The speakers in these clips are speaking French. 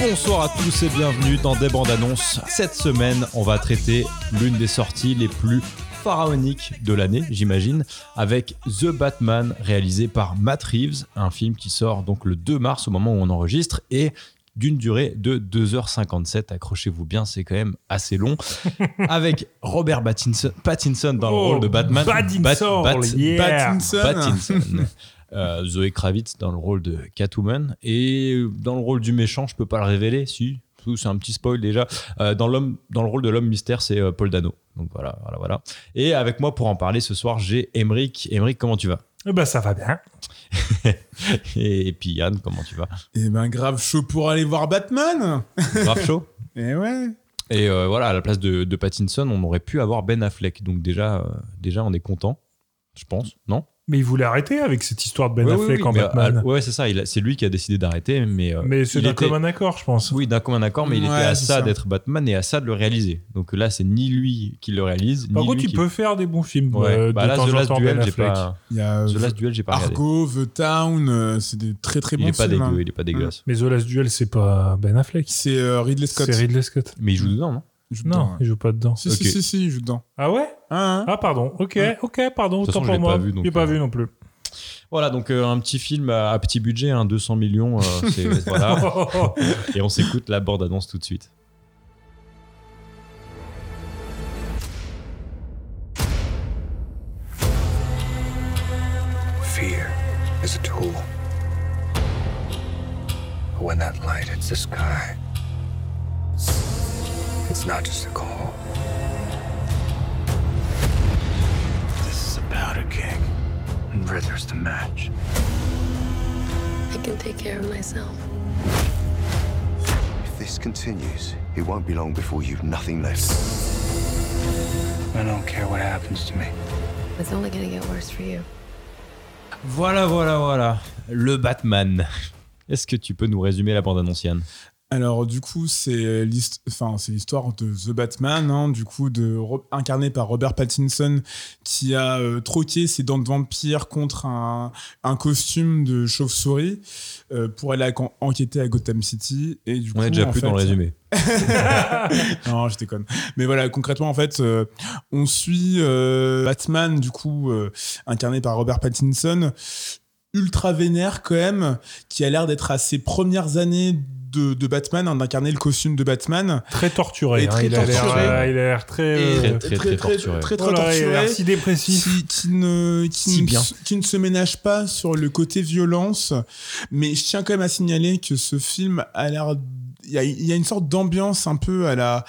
Bonsoir à tous et bienvenue dans des bandes annonces. Cette semaine, on va traiter l'une des sorties les plus pharaoniques de l'année, j'imagine, avec The Batman réalisé par Matt Reeves, un film qui sort donc le 2 mars au moment où on enregistre et d'une durée de 2h57. Accrochez-vous bien, c'est quand même assez long. Avec Robert Pattinson, Pattinson dans le Oh, rôle de Batman. Pattinson, yeah. Pattinson. Pattinson. Euh, Zoé Kravitz dans le rôle de Catwoman et dans le rôle du méchant, je peux pas le révéler, si c'est un petit spoil déjà. Euh, dans l'homme, dans le rôle de l'homme mystère, c'est euh, Paul Dano. Donc voilà, voilà, voilà. Et avec moi pour en parler ce soir, j'ai Emric. Emric, comment tu vas? Eh ben, ça va bien. et, et puis Yann, comment tu vas? Eh ben, grave chaud pour aller voir Batman. Grave chaud? Eh ouais. Et euh, voilà, à la place de, de Pattinson, on aurait pu avoir Ben Affleck. Donc déjà, euh, déjà, on est content, je pense, non? Mais il voulait arrêter avec cette histoire de Ben oui, Affleck oui, en Batman. euh, ouais, c'est ça. il C'est lui qui a décidé d'arrêter, mais euh, mais c'est il d'un était- commun accord, je pense. Oui, d'un commun accord, mais il était à ça ça. d'être Batman et à ça de le réaliser. Donc là, c'est ni lui qui le réalise, Par ni contre, lui il qui... peut faire des bons films. Ouais. euh, bah de là, temps The Last Duel, Ben j'ai Affleck. pas... Il y a The Last Duel, j'ai pas regardé. Argo, The Town, euh, c'est des très très Il bons est pas films. dégueu, hein. il est pas dégueulasse. Mais The Last Duel, c'est pas Ben Affleck. C'est euh, Ridley Scott. C'est Ridley Scott. Mais il joue dedans, non? Il Non, il joue pas dedans. Si, si, si, il joue dedans. Ah ouais? Hein. Ah, pardon. Ok, Ouais. ok, pardon. Autant je pour l'ai moi. pas vu, donc, J'ai pas euh, vu non plus. Voilà, donc euh, un petit film à, à petit budget, hein, 200 millions, euh, c'est- voilà. Et on s'écoute la bande-annonce tout de suite. Fear is a tool. When that light hits the sky, it's not just a call. Powder keg. And Ritter's the match. I can take care of myself. If this continues, it won't be long before you've nothing left. I don't care what happens to me. It's only gonna get worse for you. Voilà, voilà, voilà. Le Batman. Est-ce que tu peux nous résumer la bande-annonce, Yann? Alors du coup, c'est enfin, c'est l'histoire de The Batman, hein, du coup, de, incarné par Robert Pattinson, qui a euh, troqué ses dents de vampire contre un, un costume de chauve-souris euh, pour aller en- enquêter à Gotham City. Et du On coup, est déjà plus fait- dans le résumé. non, je déconne. Mais voilà, concrètement, en fait, euh, on suit euh, Batman, du coup, euh, incarné par Robert Pattinson, ultra vénère quand même, qui a l'air d'être à ses premières années de, de Batman, hein, d'incarner le costume de Batman. Très torturé. Et hein, très il, a l'air, torturé. euh, il a l'air très. Et très, très, très torturé. très, très oh là, il a l'air torturé. si dépressif. Qui, qui ne, qui, Si ne, bien. qui ne se ménage pas sur le côté violence. Mais je tiens quand même à signaler que ce film a l'air. Il y a, y a une sorte d'ambiance un peu à la.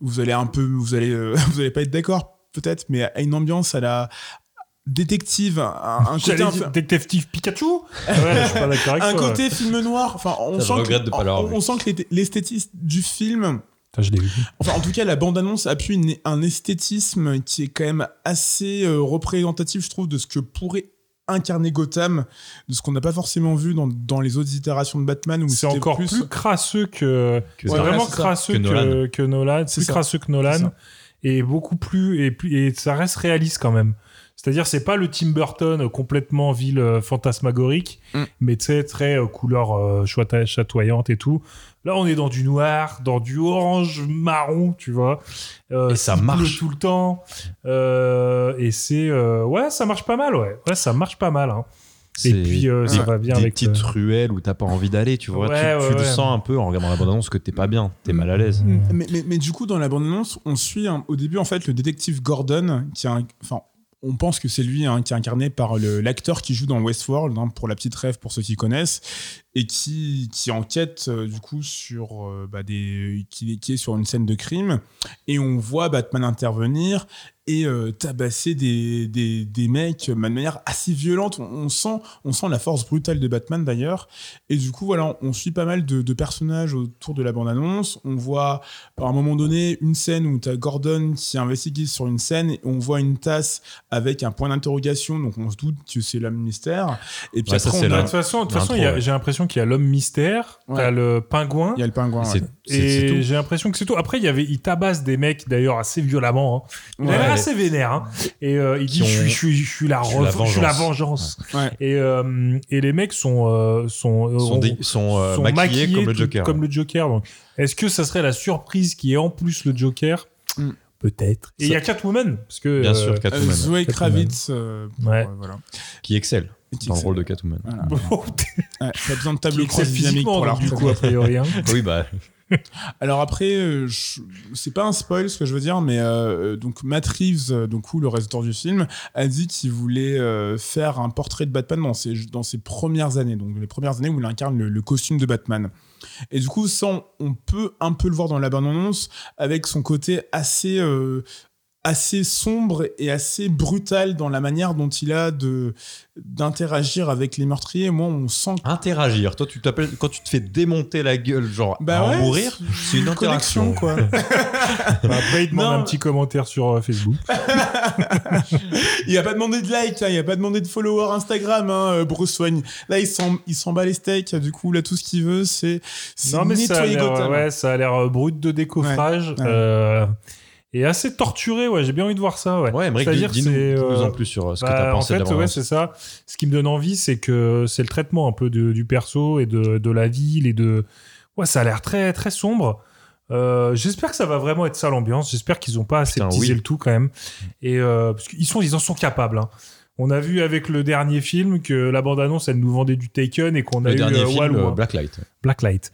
Vous allez un peu. Vous allez, euh, vous allez pas être d'accord, peut-être, mais à une ambiance à la détective. Un, un côté. Un- Détective Pikachu Ouais, je suis pas d'accord avec un toi. côté film noir. Enfin, on Ça, sent que, de pas l'avoir on, sent que l'est- l'esthétisme du film Putain, je l'ai vu. Enfin, en tout cas, la bande-annonce appuie une- un esthétisme qui est quand même assez euh, représentatif, je trouve, de ce que pourrait incarner Gotham, de ce qu'on n'a pas forcément vu dans, dans les autres itérations de Batman. où C'est encore plus, crasseux que. Que vraiment Ouais, ça. crasseux Que que, Nolan. que Nolan. C'est Plus ça. crasseux que Nolan. Et beaucoup plus. Et, plus, et ça reste réaliste quand même. C'est-à-dire, c'est pas le Tim Burton complètement ville euh, fantasmagorique, Mm. mais tu sais, très euh, couleur euh, chatoyante et tout. Là, on est dans du noir, dans du orange marron, tu vois. Euh, Et ça marche. tout le temps. Euh, et c'est. euh, ouais, ça marche pas mal, ouais. Ouais, ça marche pas mal. Hein. Et C'est puis, euh, ça des- va bien des avec. petites euh, ruelles où t'as pas envie d'aller, tu vois. Ouais, tu ouais, tu le ouais. sens un peu en regardant la bande-annonce que t'es pas bien, t'es mal à l'aise. Mm. Mais, mais, mais du coup, dans la bande-annonce, on suit hein, au début, en fait, le détective Gordon, qui a un- enfin, on pense que c'est lui hein, qui est incarné par l'acteur qui joue dans Westworld, hein, pour la petite rêve, pour ceux qui connaissent, et qui, qui enquête euh, du coup sur euh, bah, des qui est sur une scène de crime, et on voit Batman intervenir et euh, tabasser des, des, des mecs euh, de manière assez violente. On, on sent, on sent la force brutale de Batman d'ailleurs. Et du coup, voilà, on suit pas mal de, de personnages autour de la bande-annonce. On voit à un moment donné une scène où tu as Gordon qui investigue sur une scène et on voit une tasse avec un point d'interrogation. Donc on se doute que c'est l'homme mystère. Et puis Ouais, ça, après, c'est on De a, toute façon, de toute façon, ouais. j'ai l'impression qu'il y a l'homme mystère, Ouais. t'as le pingouin. il y a le pingouin. Et j'ai l'impression que c'est tout. Après, il y avait, il tabasse des mecs d'ailleurs assez violemment. hein. Assez vénère. hein. Et euh, il dit ont- je, suis, je, suis, je suis la, Je suis la rev- je suis la vengeance. Ouais. Et, euh, et les mecs sont euh, sont sont, euh, maquillés, comme le tout- Joker. Comme le Joker. Donc, est-ce que ça serait la surprise qui est en plus le Joker Mm. Peut-être. Et il y a Catwoman parce que Bien euh, sûr, Catwoman, Zoé. Kravitz. pour, Ouais. voilà. qui excelle dans le rôle de Catwoman. Voilà. bon, Ouais, pas besoin de tableau cross dynamique pour la du coup a priori. hein. oui, bah, Alors après, euh, c'est pas un spoil ce que je veux dire, mais euh, donc Matt Reeves, euh, donc ou le réalisateur du film, a dit qu'il voulait euh, faire un portrait de Batman dans ses dans ses premières années, donc les premières années où il incarne le, costume de Batman. Et du coup, ça, on, peut un peu le voir dans la bande-annonce avec son côté assez euh, assez sombre et assez brutal dans la manière dont il a de d'interagir avec les meurtriers. Moi, on sent que interagir. Toi, tu t'appelles quand tu te fais démonter la gueule, genre Bah à en ouais, mourir, c'est une interaction. quoi. Bah, après, il demande Non. un petit commentaire sur euh, Facebook. Il a pas demandé de like, hein, il a pas demandé de follower Instagram, hein, euh, Bruce Wayne. Là, il s'en, il s'en bat les steaks. Du coup, là, tout ce qu'il veut, c'est, ça a nettoyer l'air, Gotham. ouais, ça a l'air euh, brut de décoffrage. Ouais, ouais. Et assez torturé, ouais, j'ai bien envie de voir ça, ouais. C'est-à-dire dis- c'est, euh, en plus sur euh, ce que Bah, t'as en pensé de fait, ouais, bande-annonce. c'est ça. Ce qui me donne envie, c'est que c'est le traitement un peu de- du perso et de, de la ville et de. Ouais, ça a l'air très très sombre. Euh, J'espère que ça va vraiment être ça l'ambiance. J'espère qu'ils ont pas aseptisé oui. le tout quand même. Et euh, parce qu'ils sont, ils en sont capables. hein. On a vu avec le dernier film que la bande-annonce, elle nous vendait du Taken et qu'on a Le eu dernier film, hein. Blacklight. Blacklight.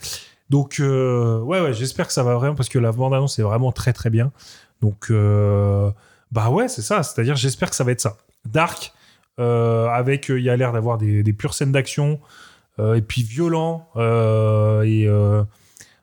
Donc, euh, ouais, ouais, j'espère que ça va vraiment parce que la bande-annonce est vraiment très très bien. Donc, euh, bah ouais, c'est ça. C'est-à-dire, j'espère que ça va être ça. Dark, euh, avec, euh, il y a l'air d'avoir des, des pures scènes d'action, euh, et puis violent, euh, et euh,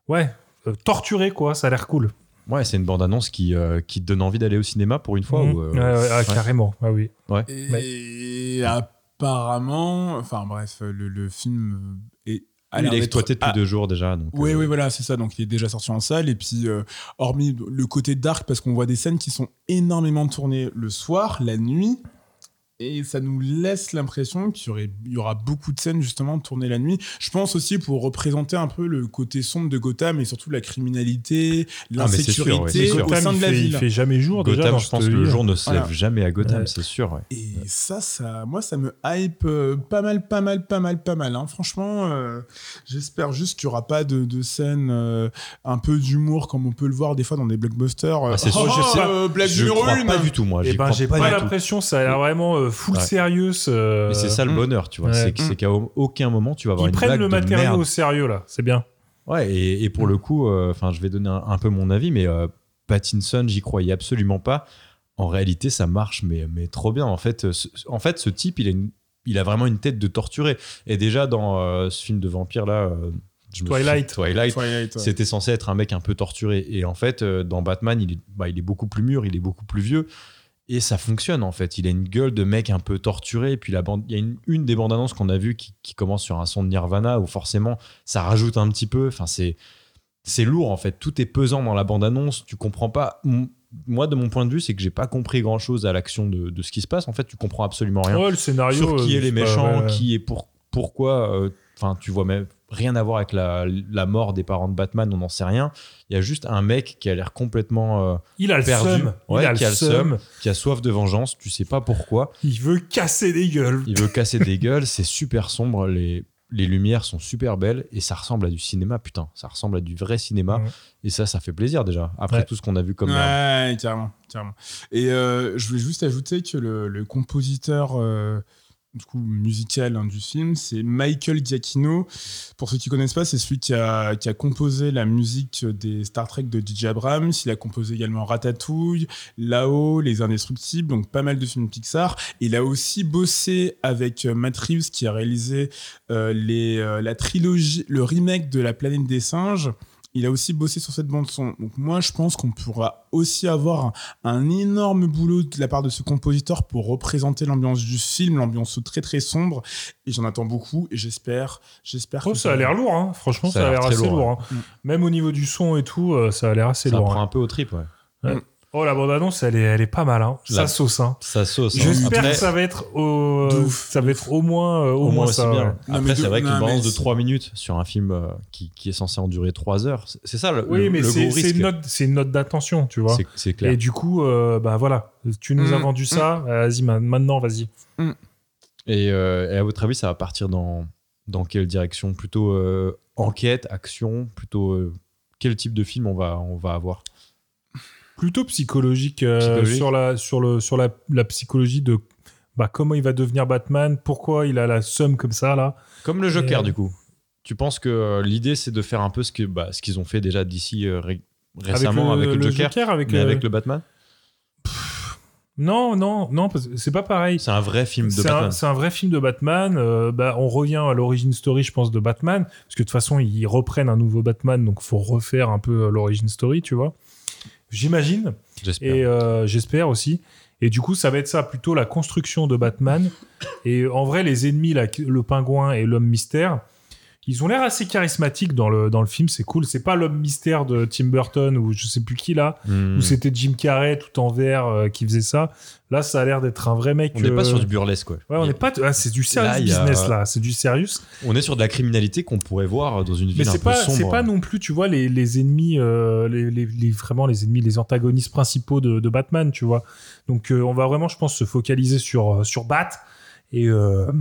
ouais, euh, torturé, quoi. Ça a l'air cool. Ouais, c'est une bande-annonce qui, euh, qui te donne envie d'aller au cinéma pour une fois. Mhm. ou, euh, Ouais, ouais, ah, ouais. Carrément, ah oui. Et apparemment, enfin bref, le, le film est. a Oui, l'air il est exploité depuis ah, deux jours déjà. Donc, Oui, euh, oui, voilà, c'est ça. Donc, il est déjà sorti en salle. Et puis, euh, hormis le côté dark, parce qu'on voit des scènes qui sont énormément tournées le soir, la nuit. Et ça nous laisse l'impression qu'il y, aurait, il y aura beaucoup de scènes justement tournées la nuit. Je pense aussi pour représenter un peu le côté sombre de Gotham et surtout la criminalité, Ah, ouais, l'insécurité c'est sûr. au Gotham, sein il de la fait, il ville. fait jamais jour déjà. Gotham, dans je pense que le ville. jour ne se lève Voilà. jamais à Gotham, Ouais. c'est sûr. ouais. Et ça, ça, moi, ça me hype euh, pas mal, pas mal, pas mal, pas mal. hein. Franchement, euh, j'espère juste qu'il n'y aura pas de, de scène euh, un peu d'humour comme on peut le voir des fois dans des blockbusters. Ah, c'est sûr, oh, je sais pas. euh, Je numéro crois une. pas du tout, moi. Eh ben, j'ai pas pas l'impression, ça a l'air vraiment full Ouais. sérieux. Mais c'est ça le Mm. bonheur, tu vois. Ouais. C'est qu'à au- aucun moment tu vas avoir Ils une prennent blague le de matériau merde. au sérieux là, c'est bien. Ouais, et, et pour le coup, euh, enfin, je vais donner un, un peu mon avis, mais euh, Pattinson, j'y croyais absolument pas. En réalité, ça marche, mais, mais trop bien. En fait, ce, en fait, ce type, il a, une- il a vraiment une tête de torturé. Et déjà, dans euh, ce film de vampire là, euh, je Twilight. suis- Twilight, Twilight, ouais. c'était censé être un mec un peu torturé. Et en fait, euh, dans Batman, il est, bah, il est beaucoup plus mûr, il est beaucoup plus vieux. Et ça fonctionne en fait. Il a une gueule de mec un peu torturé. Et puis la bande, il y a une, une des bandes annonces qu'on a vues qui, qui commence sur un son de Nirvana où forcément ça rajoute un petit peu. Enfin, c'est c'est lourd en fait. Tout est pesant dans la bande annonce. Tu comprends pas. Moi, de mon point de vue, c'est que j'ai pas compris grand chose à l'action de, de ce qui se passe. En fait, tu comprends absolument rien Ouais, le scénario. sur qui euh, est les méchants, ouais, ouais. qui est pour pourquoi. euh, Enfin, tu vois même rien à voir avec la, la mort des parents de Batman. On n'en sait rien. Il y a juste un mec qui a l'air complètement euh, Il a le perdu, seum. Ouais, il a qui le a le seum. qui a soif de vengeance. Tu sais pas pourquoi. Il veut casser des gueules. Il veut casser des gueules. C'est super sombre. Les les lumières sont super belles et ça ressemble à du cinéma. Putain, ça ressemble à du vrai cinéma. Et ça, ça fait plaisir déjà. Après Ouais. tout ce qu'on a vu comme merde. Ouais, carrément, carrément. Et euh, je voulais juste ajouter que le, le compositeur euh, du coup, musical hein, du film, c'est Michael Giacchino. Pour ceux qui connaissent pas, c'est celui qui a, qui a composé la musique des Star Trek de DJ Abrams. Il a composé également Ratatouille, Là-haut, Les Indestructibles, donc pas mal de films Pixar. Il a aussi bossé avec euh, Matt Reeves qui a réalisé euh, euh, la trilogie, le remake de La planète des singes il a aussi bossé sur cette bande son. Donc moi, je pense qu'on pourra aussi avoir un, énorme boulot de la part de ce compositeur pour représenter l'ambiance du film, l'ambiance très très sombre. Et j'en attends beaucoup. Et j'espère, j'espère. Oh, que ça a l'air lourd, hein. franchement, ça, a l'air assez lourd, lourd. hein. Même au niveau du son et tout, euh, ça a l'air assez Ça lourd. prend hein. un peu au trip, ouais. Oh, la bande-annonce, elle est, elle est pas mal. Hein. Ça sauce. Hein. Ça sauce. hein. J'espère Après- que ça va être au, De ouf. ça va être au moins, euh, au au moins moins aussi ça. bien. ouais. Non, mais Après, de- c'est vrai non, qu'une mais balance de c'est- 3 minutes sur un film euh, qui, qui est censé en durer 3 heures, c'est- c'est ça le, Oui, le- mais le c'est gros c'est risque. une note, c'est une note d'attention, tu vois. C'est- C'est clair. Et du coup, euh, bah voilà, tu nous as Mm, vendu ça. Vas-y, ma- maintenant, vas-y. Et, euh, et à votre avis, ça va partir dans, dans quelle direction? Plutôt euh, enquête, action? Plutôt euh, quel type de film on va, on va avoir? Plutôt psychologique, euh, Psychologique. sur la sur le sur la, la psychologie de bah comment il va devenir Batman, pourquoi il a la somme comme ça là. Comme le Joker, Et, du coup. Tu penses que euh, l'idée, c'est de faire un peu ce que bah, ce qu'ils ont fait déjà d'ici euh, ré- récemment avec le, Joker, avec, mais euh, avec le Batman? Non, non, non, c'est pas pareil. C'est un vrai film de Batman. c'est un vrai film de Batman. euh, bah, on revient à l'origine story, je pense, de Batman. Parce que de toute façon, ils reprennent un nouveau Batman, donc faut refaire un peu l'origine story, tu vois. J'imagine. J'espère. Et euh, j'espère aussi. Et du coup, ça va être ça, plutôt la construction de Batman. Et en vrai, les ennemis, là, le pingouin et l'homme mystère, ils ont l'air assez charismatiques dans le, dans le film. C'est cool. C'est pas l'homme mystère de Tim Burton ou je sais plus qui là, Hmm. où c'était Jim Carrey tout en vert euh, qui faisait ça. Là, ça a l'air d'être un vrai mec. On n'est pas euh, sur du burlesque, quoi. Ouais, on n'est pas. Ah, c'est du serious Là, a- business là. C'est du serious. On est sur de la criminalité qu'on pourrait voir dans une Mais ville un c'est peu pas, sombre. c'est pas non plus, tu vois, les, les ennemis, euh, les, les- les- vraiment les ennemis, les antagonistes principaux de, de Batman, tu vois. Donc on va vraiment, je pense, se focaliser sur, sur Bat. Et, euh,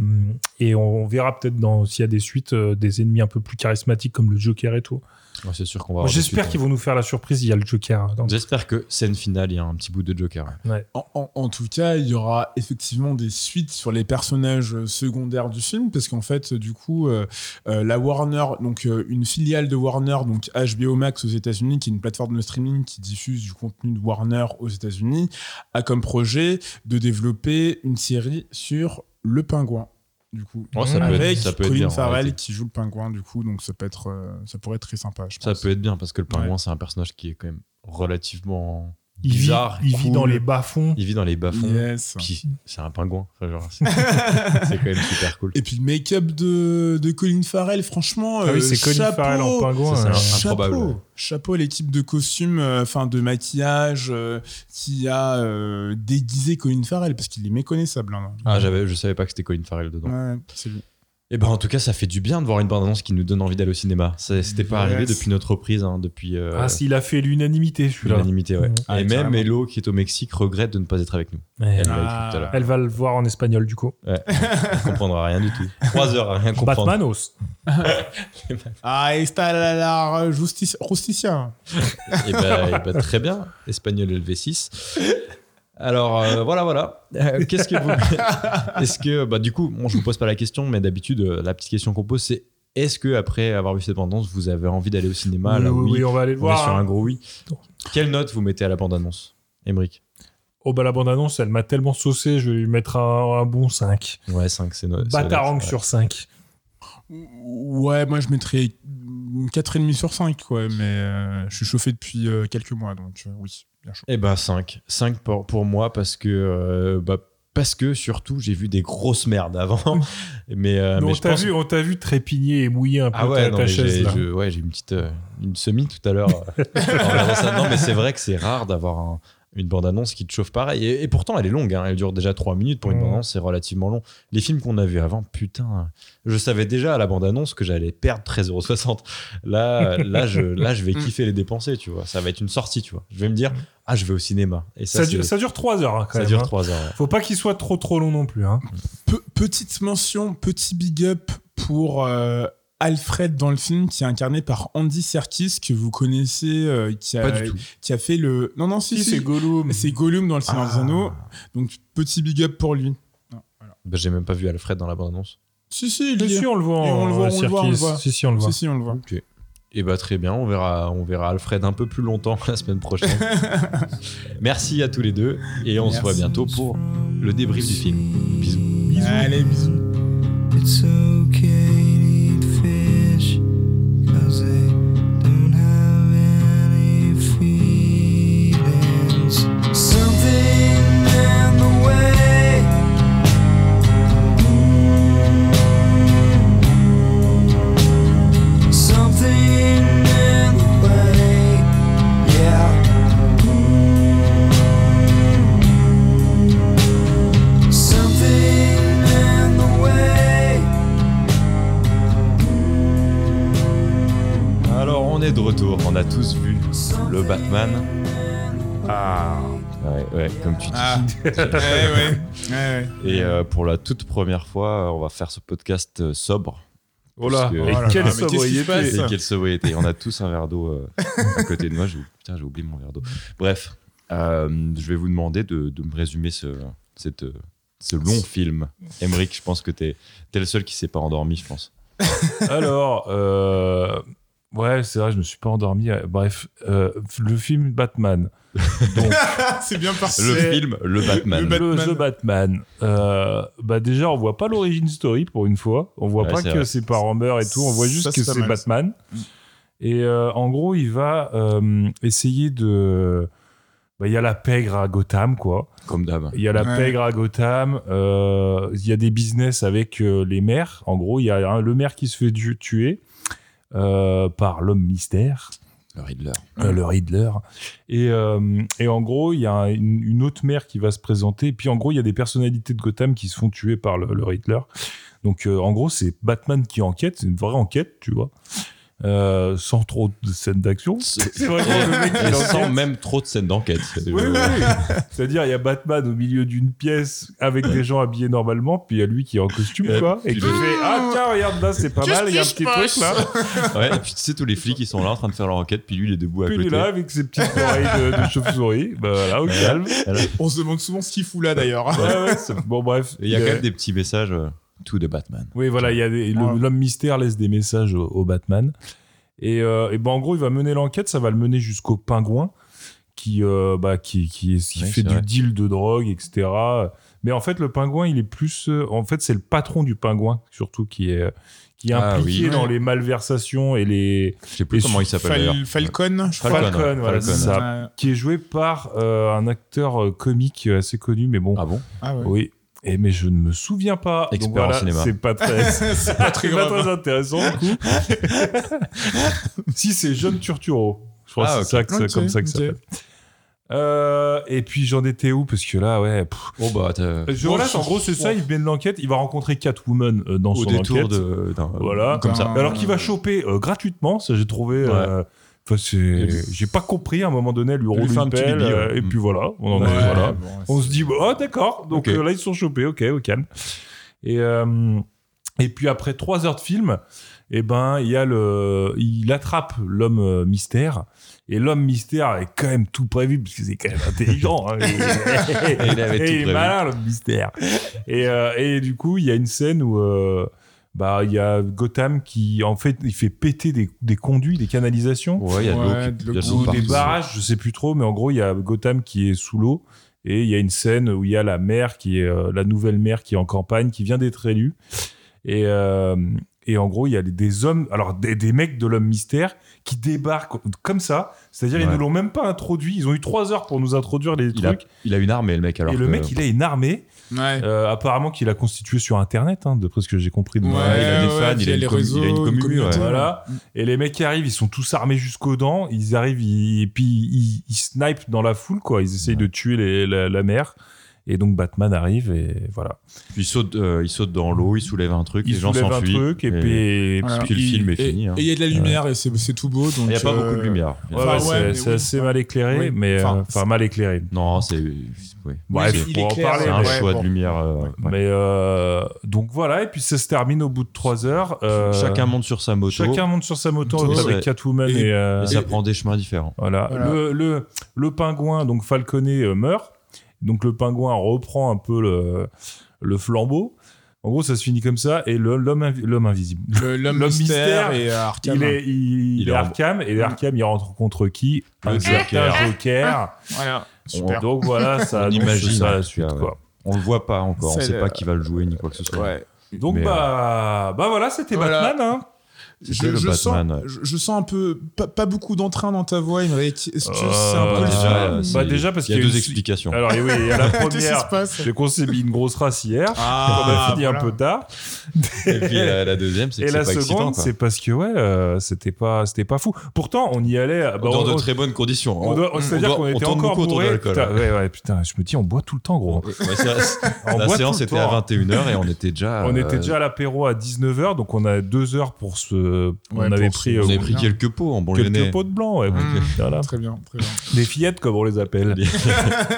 et on verra peut-être dans s'il y a des suites euh, des ennemis un peu plus charismatiques comme le Joker et tout. Ouais, c'est sûr qu'on va J'espère suites, qu'ils hein. vont nous faire la surprise. Il y a le Joker. dans- J'espère que scène finale, il y a un petit bout de Joker. ouais. En, en- en tout cas, il y aura effectivement des suites sur les personnages euh, secondaires du film, parce qu'en fait, du coup, euh, euh, la Warner, donc euh, une filiale de Warner, donc HBO Max aux États-Unis, qui est une plateforme de streaming qui diffuse du contenu de Warner aux États-Unis, a comme projet de développer une série sur le pingouin. Du coup, Oh, ça peut être- avec ça peut être Colin bien, en Farrell qui joue le pingouin, du coup, donc ça peut être, euh, ça pourrait être très sympa. Je Ça peut être bien parce que le pingouin, c'est un personnage qui est quand même relativement il vit, dans les bas-fonds. Il vit dans les bas-fonds. Yes. Puis c'est un pingouin. Enfin, genre, c'est c'est quand même super cool. Et puis le make-up de, de Colin Farrell, franchement, Ah oui, euh, c'est Colin chapeau, Farrell en pingouin. Ça, c'est un- improbable. Chapeau, chapeau à l'équipe de costumes, euh, enfin de maquillage euh, qui a euh, déguisé Colin Farrell parce qu'il est méconnaissable. hein. Ah, j'avais, je savais pas que c'était Colin Farrell dedans. Ouais, c'est lui. Et ben en tout cas, ça fait du bien de voir une bande-annonce qui nous donne envie d'aller au cinéma. Ça- C'était pas Yes. arrivé depuis notre reprise, hein, depuis euh, Ah, s'il a fait l'unanimité, celui-là. l'unanimité, ouais. Mhm. Ah, Et même. Hello, qui est au Mexique, regrette de ne pas être avec nous. Ouais. Elle écrit Ah. tout à l'heure. Elle va le voir en espagnol, du coup. Ouais. Elle comprendra rien du tout. Trois heures à rien comprendre. Batmanos. Ah, está la, la justice, justicia. Et ben, eh ben, très bien. Espagnol LV6. Alors euh, voilà, voilà. Euh, Qu'est-ce que vous. Est-ce que. Bah, du coup, bon, je vous pose pas la question, mais d'habitude, euh, la petite question qu'on pose, c'est est-ce que après avoir vu cette bande-annonce, vous avez envie d'aller au cinéma oui, là, oui, oui, oui, on va aller le on est voir. sur un gros oui. Quelle note vous mettez à la bande-annonce, Emric Oh, bah la bande-annonce, elle m'a tellement saucé, je vais lui mettre un, un bon 5. Ouais, 5, c'est no- c'est Batarang sur 5. Ouais, moi je mettrais 4,5 sur 5, quoi, mais euh, je suis chauffé depuis euh, quelques mois, donc euh, oui, bien chaud. Eh ben 5. 5 pour, pour moi parce que. euh, bah, parce que surtout, j'ai vu des grosses merdes avant. mais, euh, on t'a pense vu, on t'a vu trépigner et mouiller un peu Ah ouais, ta, non, ta mais chaise j'ai, là. je- ouais, j'ai une petite euh, une semi tout à l'heure. Non, mais c'est vrai que c'est rare d'avoir un- une bande-annonce qui te chauffe pareil. Et, et pourtant, elle est longue. hein. Elle dure déjà 3 minutes. Pour une Ouais. bande-annonce, c'est relativement long. Les films qu'on a vus avant, putain, je savais déjà à la bande-annonce que j'allais perdre 13,60€. Là, là, je, là, je vais kiffer les dépenser, tu vois. Ça va être une sortie, tu vois. Je vais me dire, ah, je vais au cinéma. Et ça, Ça, dure, ça dure 3 heures hein, quand ça même. dure hein. 3 heures. ouais. Faut pas qu'il soit trop trop long non plus. Hein. Pe- petite mention, petit big up pour euh, Alfred dans le film qui est incarné par Andy Serkis que vous connaissez, euh, qui, a, Pas du tout. qui a fait le. Non, non, si, Si, si. c'est Gollum. C'est Gollum dans le Seigneur des Ah. Anneaux. Donc petit big up pour lui. Bah, j'ai même pas vu Alfred dans la bande-annonce. Si, si, il Si, y est. si, on le voit on le voit, on le voit, on le Sirkis. voit. Si, si, on le voit. Si, si, on le voit. Ok. Et bah très bien, on verra, on verra Alfred un peu plus longtemps la semaine prochaine. Merci à tous les deux et on se voit bientôt pour le débrief du film. Bisous. Allez, bisous. It's okay tous vu le Batman. Ah. Ouais, ouais, comme tu dis. Ah, ouais, ouais, ouais, ouais. Et euh, pour la toute première fois, on va faire ce podcast euh, sobre. Oh là, que- et Oh là quelle là, qu'est-ce qui se sobriété. Et quelle sobriété. On a tous un verre d'eau euh, à côté de moi. J'ai- Putain, j'ai oublié mon verre d'eau. Bref, euh, je vais vous demander de, de me résumer ce, cette, ce long film. Emmerich, je pense que t'es es le seul qui s'est pas endormi, je pense. Alors, euh, ouais, c'est vrai, je me suis pas endormi. Bref, euh, le film Batman. C'est bien parti. Le film, le Batman. Le Bat- le Batman. The Batman. Euh, bah déjà, on voit pas l'origine story pour une fois. On voit Ouais, pas que vrai. ses parents meurent et tout. On voit juste Ça, que c'est Batman. Et euh, en gros, il va euh, essayer de. bah, Il y a la pègre à Gotham, quoi. Comme d'hab. Il y a la Ouais. pègre à Gotham. euh, il y a des business avec euh, les maires. En gros, il y a le maire qui se fait tuer euh, par l'homme mystère. Le Riddler. Euh, le Riddler. Et, euh, et en gros, il y a une, une autre mère qui va se présenter. Et puis en gros, il y a des personnalités de Gotham qui se font tuer par le, le Riddler. Donc euh, en gros, c'est Batman qui enquête. C'est une vraie enquête, tu vois. Euh, sans trop de scènes d'action. C'est vraiment le mec qui Et enquête. sans même trop de scènes d'enquête. Oui, oui, oui. C'est-à-dire, il y a Batman au milieu d'une pièce avec des gens habillés normalement, puis il y a lui qui est en costume, Euh, quoi, et puis qui le- fait Ah, tiens, regarde là, c'est pas mal, il y a un petit passe truc là. Ouais, et puis tu sais, tous les flics, ils sont là en train de faire leur enquête, puis lui, il est debout à Puis il est côté. là avec ses petites oreilles de, de chauve-souris. Bah voilà, au calme. On se demande souvent ce qu'il fout là d'ailleurs. Ouais, ouais, c'est- bon, bref. Et il y a quand même des petits messages euh, to the Batman. Oui, voilà, il y a des- le- Ouais. l'homme mystère laisse des messages au, au Batman. Et, euh, et ben, en gros, il va mener l'enquête, ça va le mener jusqu'au pingouin qui, euh, bah, qui, qui, qui Ouais, fait du vrai. deal de drogue, etc. Mais en fait, le pingouin, il est plus. euh, en fait, c'est le patron du pingouin, surtout, qui est, qui est Ah, impliqué oui. dans Ouais. les malversations et les. Je sais plus comment il s'appelle. Fal- Falcon, je crois. Falcon, ouais, voilà, Falcon. c'est ça. Qui est joué par euh, un acteur comique assez connu, mais bon. Ah bon? Ah ouais. Oui. Et mais je ne me souviens pas. Expert Donc voilà. C'est pas très. C'est pas très pas très intéressant du coup. si c'est John Turturro, je crois Ah, que c'est ça que c'est comme ça que ça ok. s'appelle. Euh, et puis j'en étais où? Parce que là ouais. pff. Oh bah, t'as- Je relate, en gros c'est ça, il mène l'enquête, il va rencontrer Catwoman euh, dans au son détour enquête. de. Voilà. Comme ça. Alors qu'il va choper euh, gratuitement, ça j'ai trouvé. euh, Enfin, c'est, j'ai pas compris. À un moment donné, elle lui roule une un petit pelle, euh, et puis voilà. On en est- Ouais, voilà. bon, On se dit, bah, oh, d'accord. Donc euh, là, ils sont chopés. Ok, au calme. Et, euh, et puis après trois heures de film, eh ben, il y a le, il attrape l'homme mystère. Et l'homme mystère est quand même tout prévu parce que c'est quand même intelligent. hein. Et, il avait tout et il est malin l'homme mystère. Et, euh, et du coup, il y a une scène où bah il y a Gotham qui en fait il fait péter des, des conduits, des canalisations Ouais, il y a de l'eau Ouais, qui- de il y a de l'eau l'eau ou des barrages, je sais plus trop, mais en gros, il y a Gotham qui est sous l'eau et il y a une scène où il y a la mère qui est euh, la nouvelle mère qui est en campagne, qui vient d'être élue. Et, euh, et en gros, il y a des- hommes, alors des, des mecs de l'homme mystère qui débarquent comme ça. C'est-à-dire, ils ne l'ont même pas introduit. Ils ont eu trois heures pour nous introduire les Il a, trucs. il a une armée, le mec. Alors et le mec, il a une armée, Ouais. euh, apparemment qu'il a constituée sur Internet, hein, d'après ce que j'ai compris. de Ouais, il a des ouais, fans, il a une les commu- réseaux, il a une commu, communauté. ouais. Voilà. Et les mecs qui arrivent, ils sont tous armés jusqu'aux dents. Ils arrivent, ils- et puis ils, ils snipent dans la foule, quoi. Ils essayent de tuer les- la, la mère. Et donc Batman arrive et voilà. Il saute, euh, il saute dans l'eau, il soulève un truc, Il les gens soulève un s'enfuient. truc et, puis, Voilà. puis le il- film est Et fini. hein. et il y a de la lumière et c'est tout beau. Il n'y a pas euh, beaucoup de lumière. Ouais, Enfin, ouais, ouais, c'est oui. assez mal éclairé, Oui. mais euh, Enfin, enfin mal éclairé. Non, c'est. Oui. Bref, il pour en parler. C'est un choix bon. de lumière. euh, ouais. Mais euh, donc voilà, et puis ça se termine au bout de trois heures. Euh, Chacun monte sur sa moto. chacun monte sur sa moto avec. Catwoman Et- et, Et ça prend des chemins différents. Voilà. Le, le, le pingouin, donc Falconet, meurt. Donc le pingouin reprend un peu le, le flambeau. En gros, ça se finit comme ça. Et l'homme invi- l'homme invisible. Le- L'homme mystère mystère, et euh, Arkham. Il est, il, Il est est en- Arkham. Et Arkham, il rentre contre qui? Le Un Joker. Joker. Voilà. Super. Donc voilà, ça On imagine, ça la suite. ouais. quoi. On le voit pas encore. On C'est sait le- pas qui va le jouer ni quoi que ce soit. Ouais. Donc Mais, euh, bah, bah voilà, c'était Voilà. Batman. Hein. Je, le je Batman, sens, ouais. je, je sens un peu pas, pas beaucoup d'entrain dans ta voix, Emmerich. Est-ce que Euh, c'est un peu déjà, euh, bah, déjà parce il y a qu'il y a deux une- explications. Alors oui, il y a la Qu'est-ce qui se première. passe C'est qu'on s'est mis une grosse race hier. Ah, on a fini un peu tard. Et puis la, la deuxième, c'est Et que la c'est pas excitant. seconde, c'est parce que ouais, euh, c'était pas, c'était pas fou. Pourtant, on y allait. bah, dans on- de on- très bonnes conditions. On- C'est-à-dire on qu'on était encore l'alcool. Putain, ouais, ouais, putain, je me dis, on boit tout le temps, gros. La séance était à 21h et on était déjà. On euh, était déjà à l'apéro à 19h, donc on a deux heures pour se euh, on avait pris, euh, avez pris quelques pots en bon lyonnais. quelques pots de blanc. Ouais, Mmh. voilà. Très bien, très bien. Des fillettes, comme on les appelle. et,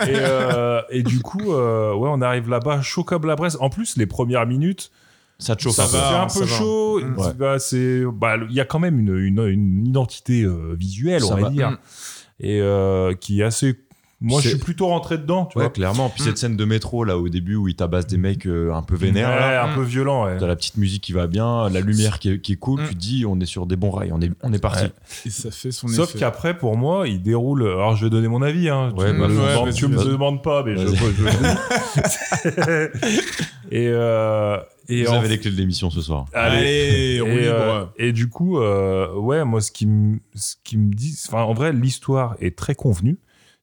euh, et du coup, euh, ouais, on arrive là-bas chaud comme la braise. En plus, les premières minutes, Ça te chauffe ça un fait peu. va, un peu chaud. C'est- bah, bah, il y a quand même une, une, une identité euh, visuelle, Ça on va, va. dire, Mm. et euh, qui est assez. Moi, je suis plutôt rentré dedans, tu Ouais, vois. clairement. Puis cette scène de métro, là, au début, où il tabasse des mecs euh, un peu vénères, Ouais, là. un peu violent. Ouais. T'as la petite musique qui va bien, la lumière qui est, qui est cool, Mm. tu te dis on est sur des bons rails, on est, on est parti. Ouais. Et ça fait son Sauf effet. qu'après, pour moi, il déroule. Alors, je vais donner mon avis. Hein. Ouais, tu, bah, me ouais, demandes- tu me demandes pas, mais je, Vas-y. je et euh, et Vous en avez les clés de l'émission ce soir. Allez, et, libre. euh, et du coup, euh, ouais, moi, ce qui me, ce qui me dit, enfin, en vrai, l'histoire est très convenue.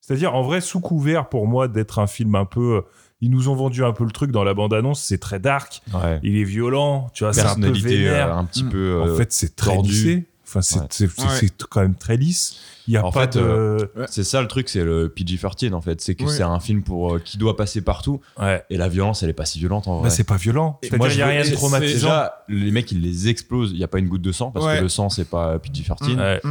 C'est-à-dire, en vrai, sous couvert pour moi d'être un film un peu, ils nous ont vendu un peu le truc dans la bande-annonce. C'est très dark, Ouais. il est violent, tu vois, c'est un peu Personnalité vénère. euh, un petit Mm. peu. en euh, fait, c'est très tordu. lissé. Enfin, c'est Ouais. quand même très lisse. Il y a En pas fait, de. euh, c'est ça le truc, c'est le PG-13 en fait. C'est que Ouais. c'est un film pour, euh, qui doit passer partout. ouais. Et la violence, elle est pas si violente en vrai. Bah, c'est pas violent. Et moi, il y a rien de traumatisant. Déjà, les mecs, ils les explosent. Il n'y a pas une goutte de sang parce Ouais. que le sang, c'est pas PG-13. Ouais.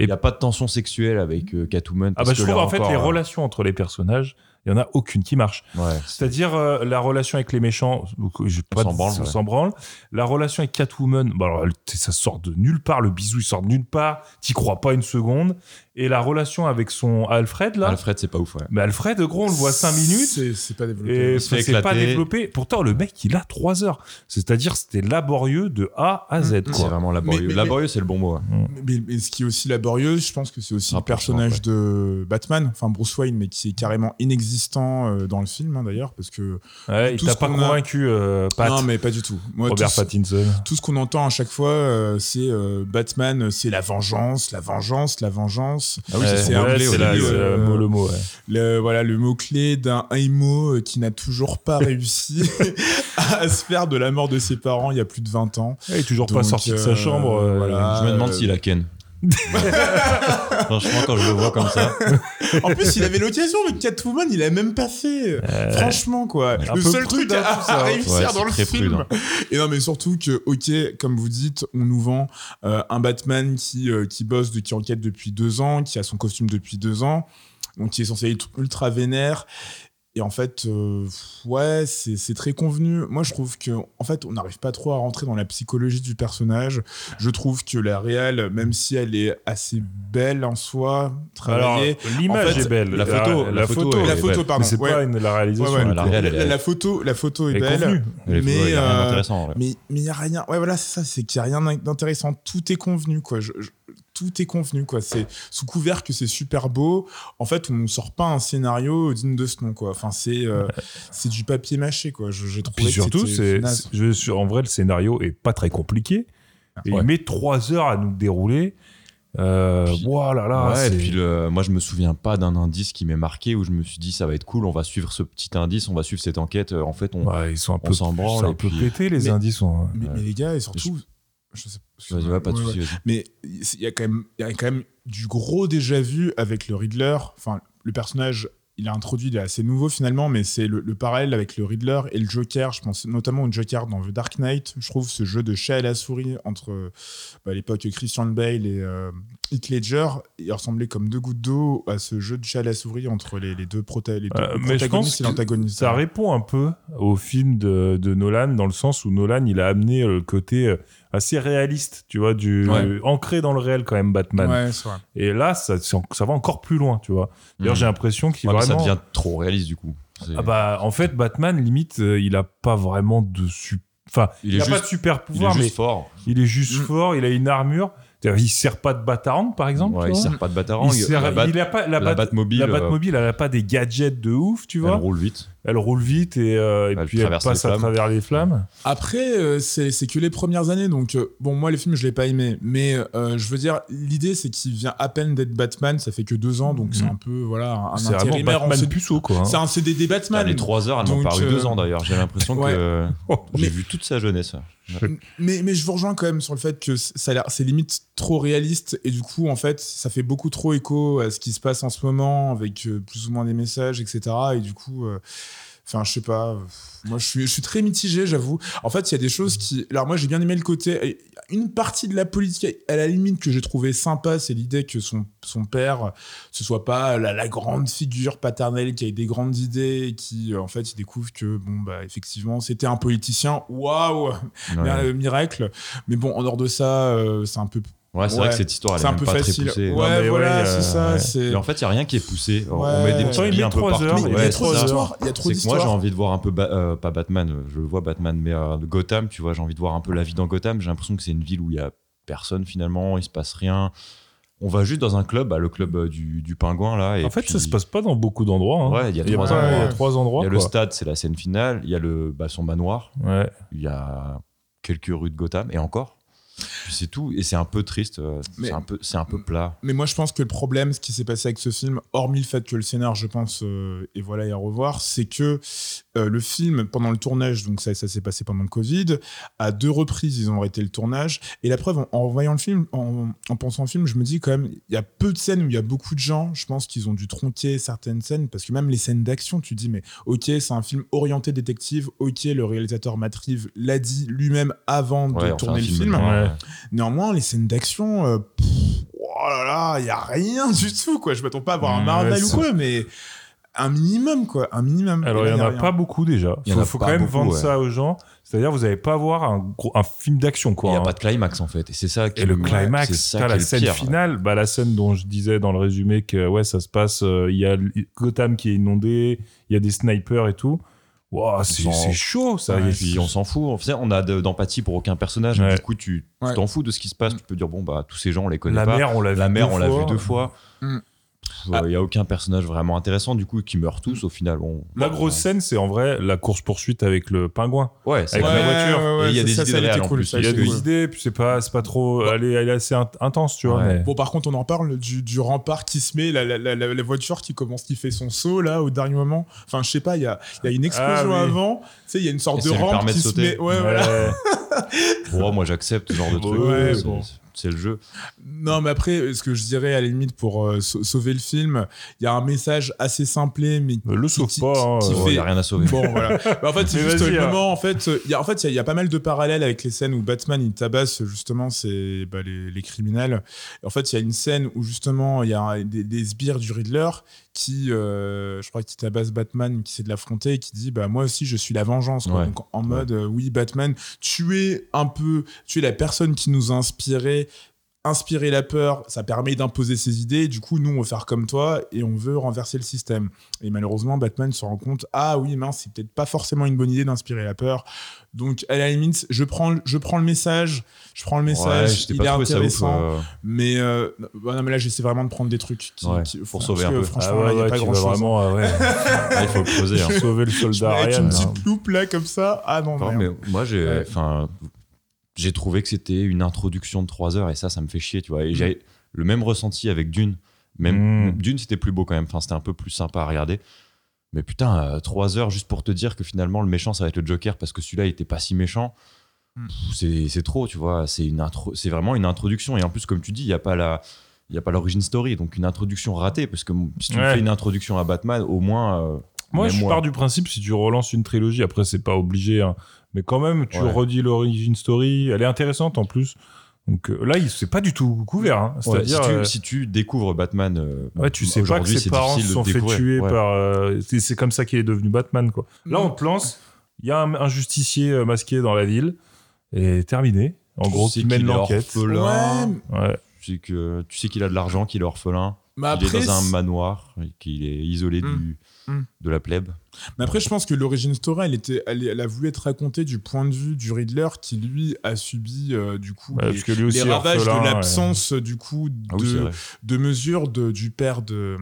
Il n'y a pas de tension sexuelle avec euh, Catwoman. Ah bah, je que trouve là en fait encore, les euh, relations entre les personnages, il y en a aucune qui marche. Ouais. C'est-à-dire euh, la relation avec les méchants, je pas s'en branle, ouais. branle. La relation avec Catwoman, bah alors, ça sort de nulle part. Le bisou, il sort de nulle part. T'y crois pas une seconde. Et la relation avec son Alfred là. Alfred, c'est pas ouf. Ouais. Mais Alfred, gros, on le voit 5 minutes. C'est pas développé. Et c'est pas développé. Pourtant, le mec, il a 3 heures. C'est-à-dire, c'était laborieux de A à Z. Mm, mm. C'est Quoi. vraiment laborieux. Mais- mais- laborieux, c'est le bon mot. ouais. Mais, mais ce qui est aussi laborieux, je pense que c'est aussi le personnage ouais. de Batman, enfin Bruce Wayne, mais qui est carrément inexistant euh, dans le film hein, d'ailleurs, parce que Ouais, il t'a pas convaincu, euh, Pat, non, mais pas du tout. Moi, Robert tout, ce- Pattinson. tout ce qu'on entend à chaque fois, euh, c'est euh, Batman, c'est la vengeance, la vengeance, la vengeance. Ah oui, Ouais, c'est son ouais, le mot- le mot. ouais. Le, voilà, le mot-clé d'un Aimo euh, qui n'a toujours pas réussi à se faire de la mort de ses parents il y a plus de 20 ans. Il est toujours pas sorti de sa euh, chambre. euh, voilà. Je me demande euh, s'il a Ken. Franchement, quand je le vois comme ça. En plus, il avait l'occasion avec Catwoman, il a même pas fait. Franchement, quoi. le seul truc hein, à, tout ça. à réussir Ouais, dans le film. Et non, mais surtout que, ok, comme vous dites, on nous vend euh, un Batman qui, euh, qui bosse, de, qui enquête depuis deux ans, qui a son costume depuis deux ans, donc qui est censé être ultra vénère. Et en fait, euh, ouais, c'est très convenu. Moi, je trouve que, en fait, on n'arrive pas trop à rentrer dans la psychologie du personnage. Je trouve que la réelle, même si elle est assez belle en soi, travaillée, l'image En fait, est belle. la photo- la, la photo, la photo, pardon, Mais c'est ouais. pas une, la réalisation. Ouais, ouais. du La réelle, la, elle photo, la photo est Elle est belle. convenue. Mais, ouais, il y a rien euh. Mais mais il y a rien. Ouais, voilà, c'est ça, c'est qu'il y a rien d'intéressant. Tout est convenu, quoi. Je- je- tout est convenu, quoi. C'est sous couvert que c'est super beau. En fait, on ne sort pas un scénario digne de ce nom, quoi. Enfin, c'est euh, c'est du papier mâché, quoi. Je- J'ai trouvé. Puis que surtout, c'est, je suis- en vrai, le scénario est pas très compliqué. Et Ouais. il met trois heures à nous dérouler. Euh, Puis- voilà, là. ouais, et puis le- moi je me souviens pas d'un indice qui m'est marqué où je me suis dit ça va être cool, on va suivre ce petit indice, on va suivre cette enquête. Euh, En fait, on. Ouais, ils sont un peu, s'en branle, un peu pétés, les Mais- indices. Sont, Mais, mais les gars, et surtout. Je sais Vas-y, ouais, pas de Ouais. Mais il y a quand même, il y a quand même du gros déjà vu avec le Riddler. Enfin, le personnage, il a introduit, il est assez nouveau finalement, mais c'est le, le parallèle avec le Riddler et le Joker. Je pense notamment au Joker dans The Dark Knight. Je trouve ce jeu de chat à la souris entre bah, à l'époque Christian Bale et euh, Heath Ledger, il ressemblait comme deux gouttes d'eau à ce jeu de chat à la souris entre les, les deux, prota les deux Euh, mais je pense protagonistes et que l'antagoniste. ça répond un peu au film de, de Nolan dans le sens où Nolan il a amené euh, le côté euh, assez réaliste, tu vois, du Ouais. ancré dans le réel quand même Batman. Ouais, c'est vrai. Et là, ça, va encore plus loin, tu vois. D'ailleurs, Mhm. j'ai l'impression qu'il Ouais, vraiment. ça devient trop réaliste du coup. Ah bah, en fait, Batman, limite, euh, il a pas vraiment de su- Enfin, Il il, est a juste- pas de super il est pouvoir, mais juste fort. il est juste Mm. fort. Il a une armure. Il sert pas de batarang, par exemple. Ouais, tu il sert pas de batarang. Il sert- la bat- il a pas la, la bat- Batmobile, La euh, Batmobile, elle a pas des gadgets de ouf, tu elle vois. roule vite. Elle roule vite et, euh, et Elle puis elle passe à travers les flammes. Après, euh, c'est que les premières années, donc euh, bon, moi les films je l'ai pas aimé, mais euh, je veux dire, l'idée c'est qu'il vient à peine d'être Batman, ça fait que deux ans, donc c'est Mhm. un peu voilà un C'est vraiment Batman puceau, quoi. hein. C'est un CDD Batman. les trois heures, elles m'ont paru euh, deux ans d'ailleurs. J'ai l'impression ouais. que j'ai Mais- vu toute sa jeunesse. Mais, mais je vous rejoins quand même sur le fait que ça c'est limite trop réaliste et du coup en fait ça fait beaucoup trop écho à ce qui se passe en ce moment avec plus ou moins des messages etc et du coup euh, Enfin, je sais pas. Moi, je suis, je suis très mitigé, j'avoue. En fait, il y a des choses qui. Alors, moi, j'ai bien aimé le côté. Une partie de la politique, à la limite, que j'ai trouvé sympa, c'est l'idée que son, son père, ce soit pas la, la grande figure paternelle qui a des grandes idées et qui, euh, en fait, il découvre que, bon, bah, effectivement, c'était un politicien. Waouh! Ouais. Euh, Miracle. Mais bon, en dehors de ça, euh, c'est un peu. Ouais, c'est vrai que cette histoire, elle c'est est un même peu pas facile. très poussée. Ouais, Non, mais voilà, ouais, c'est euh, ça. ouais. en fait, il n'y a rien qui est poussé. On Ouais. met des petits il billes met un peu trois partout. il y a Ouais, trop d'histoires. Il y a trop C'est que moi, j'ai envie de voir un peu, Ba- euh, pas Batman, euh, je le vois Batman, mais euh, de Gotham, tu vois, j'ai envie de voir un peu la vie dans Gotham. J'ai l'impression que c'est une ville où il y a personne finalement, il se passe rien. On va juste dans un club, bah, le club du, du pingouin là. Et En fait, puis- ça se passe pas dans beaucoup d'endroits. hein. Ouais, il y y a trois pas- il y a endroits. trois endroits. Il y a le quoi. stade, c'est la scène finale. Il y a le, bah, son manoir. Ouais. Il y a quelques rues de Gotham et encore. C'est tout. Et c'est un peu triste. euh, Mais- C'est un peu, c'est un peu plat. Mais moi, je pense que le problème, ce qui s'est passé avec ce film, hormis le fait que le scénar, je pense, euh, et voilà, et à revoir, c'est que euh, le film, pendant le tournage, donc ça, ça s'est passé pendant le Covid, à deux reprises, ils ont arrêté le tournage. Et la preuve, en, en voyant le film, en, en pensant au film, je me dis quand même, il y a peu de scènes où il y a beaucoup de gens. Je pense qu'ils ont dû tronquer certaines scènes, parce que même les scènes d'action, tu te dis, mais ok, c'est un film orienté détective, ok, le réalisateur Matt Reeves l'a dit lui-même avant Ouais, de tourner le film film. de- Ouais. Néanmoins, les scènes d'action, euh, pff, oh là là, il y a rien du tout, quoi. Je m'attends pas à voir un Ouais, Marvel ou quoi, mais un minimum, quoi. Un minimum. Alors, il y en a rien. pas beaucoup déjà. Il faut, quand même beaucoup, vendre ouais. ça aux gens. C'est-à-dire, vous n'allez pas voir un, gros, un film d'action, Il quoi. n'y a hein. pas de climax en fait. Et c'est ça qui Et le climax, c'est la scène pire. finale, bah, la scène dont je disais dans le résumé que ouais, ça se passe, euh, il y a Gotham qui est inondé, il y a des snipers et tout. Wow, c'est chaud ça. Et Et puis on s'en fout. En fait, on a de- d'empathie pour aucun personnage. Ouais. Du coup, tu Ouais. t'en fous de ce qui se passe. Tu peux dire bon bah tous ces gens on les connaît la pas. mère, on l'a vu La mère, deux on l'a vu fois. deux fois. Mm. Il n'y a aucun personnage vraiment intéressant, du coup, qui meurt tous au final. On... La grosse scène, c'est en vrai la course-poursuite avec le pingouin. Ouais, c'est Avec vrai. la voiture. Et il y a ça, des ça, idées ça, cool, plus. Il y a des cool. idées, puis c'est pas, c'est pas trop. Elle est, elle est assez int- intense, tu vois. Ouais. Mais... Bon, par contre, on en parle du, du rempart qui se met, la, la, la, la voiture qui commence, qui fait son saut, là, au dernier moment. Enfin, je sais pas, il y a, il y a une explosion Ah, oui. avant. Tu sais, il y a une sorte Et de rampe qui se met. Ouais, voilà. Bon, moi, j'accepte ce genre de truc. C'est- le jeu. Non, mais après, ce que je dirais à la limite pour euh, sau- sauver le film, il y a un message assez simplé, mais Le sauve qui- pas. hein, euh, Il fait- n'y a rien à sauver. Bon, voilà. Bah, en fait, c'est juste le hein. moment. En fait, euh, il y a, en fait, il y a- il y, a pas mal de parallèles avec les scènes où Batman il tabasse justement c'est bah, les, les criminels. Et en fait, il y a une scène où justement il y a des, des sbires du Riddler qui, euh, je crois, qui tabasse Batman, qui essaie de l'affronter et qui dit bah moi aussi je suis la vengeance. quoi. Ouais. Donc en mode euh, oui Batman, tu es un peu, tu es la personne qui nous a inspiré inspirer la peur, ça permet d'imposer ses idées. Du coup, nous, on veut faire comme toi et on veut renverser le système. Et malheureusement, Batman se rend compte ah oui, mince, c'est peut-être pas forcément une bonne idée d'inspirer la peur. Donc, à la limite, je prends, je prends le message, je prends le message, il pas est trouvé ça ouf, intéressant. euh, Mais, euh, bah non, mais là, j'essaie vraiment de prendre des trucs qui, Ouais, qui- pour sauver un peu. Franchement, Ah ouais, là, il n'y a pas tu grand vas chose. vraiment, ah ouais. ah, il faut le creuser. hein. sauver le soldat avec une petite loupe là, comme ça. Ah non, Non, mais moi, j'ai, enfin, j'ai trouvé que c'était une introduction de 3 heures et ça, ça me fait chier, tu vois. Et j'ai le même ressenti avec Dune. Même Mm. Dune, c'était plus beau quand même. Enfin, c'était un peu plus sympa à regarder. Mais putain, 3 heures juste pour te dire que finalement, le méchant, ça va être le Joker parce que celui-là, il était pas si méchant. Mm. C'est, trop, tu vois. C'est une intro, c'est vraiment une introduction. Et en plus, comme tu dis, il y a pas la, il y a pas l'origine story, donc une introduction ratée parce que si tu me fais une introduction à Batman, au moins. euh, Moi, je pars du principe, si tu relances une trilogie, après, c'est pas obligé, hein, mais quand même, tu Ouais. redis l'origine story. Elle est intéressante en plus. Donc euh, là, il- c'est pas du tout couvert. hein. Ouais, si, C'est-à-dire. tu, euh, si tu découvres Batman, euh, Ouais, tu sais pas que aujourd'hui, ses c'est parents se difficile de sont fait découvrir. tuer Ouais. par. euh, c'est c'est comme ça qu'il est devenu Batman, quoi. Là, on te lance, il y a un, un justicier masqué dans la ville, et terminé. En Tu gros, qui mène l'enquête. Tu sais que tu sais qu'il a de l'argent, qu'il est orphelin, mais qu'il est après, dans un manoir, et qu'il est isolé Mm. du, De la plèbe. Mais après, je pense que l'origine story, elle, était, elle, elle a voulu être racontée du point de vue du Riddler qui, lui, a subi, euh, du coup, Ouais, les, lui ravages de ouais. l'absence, du coup, de, Ah oui, vrai. de mesures de, du père de.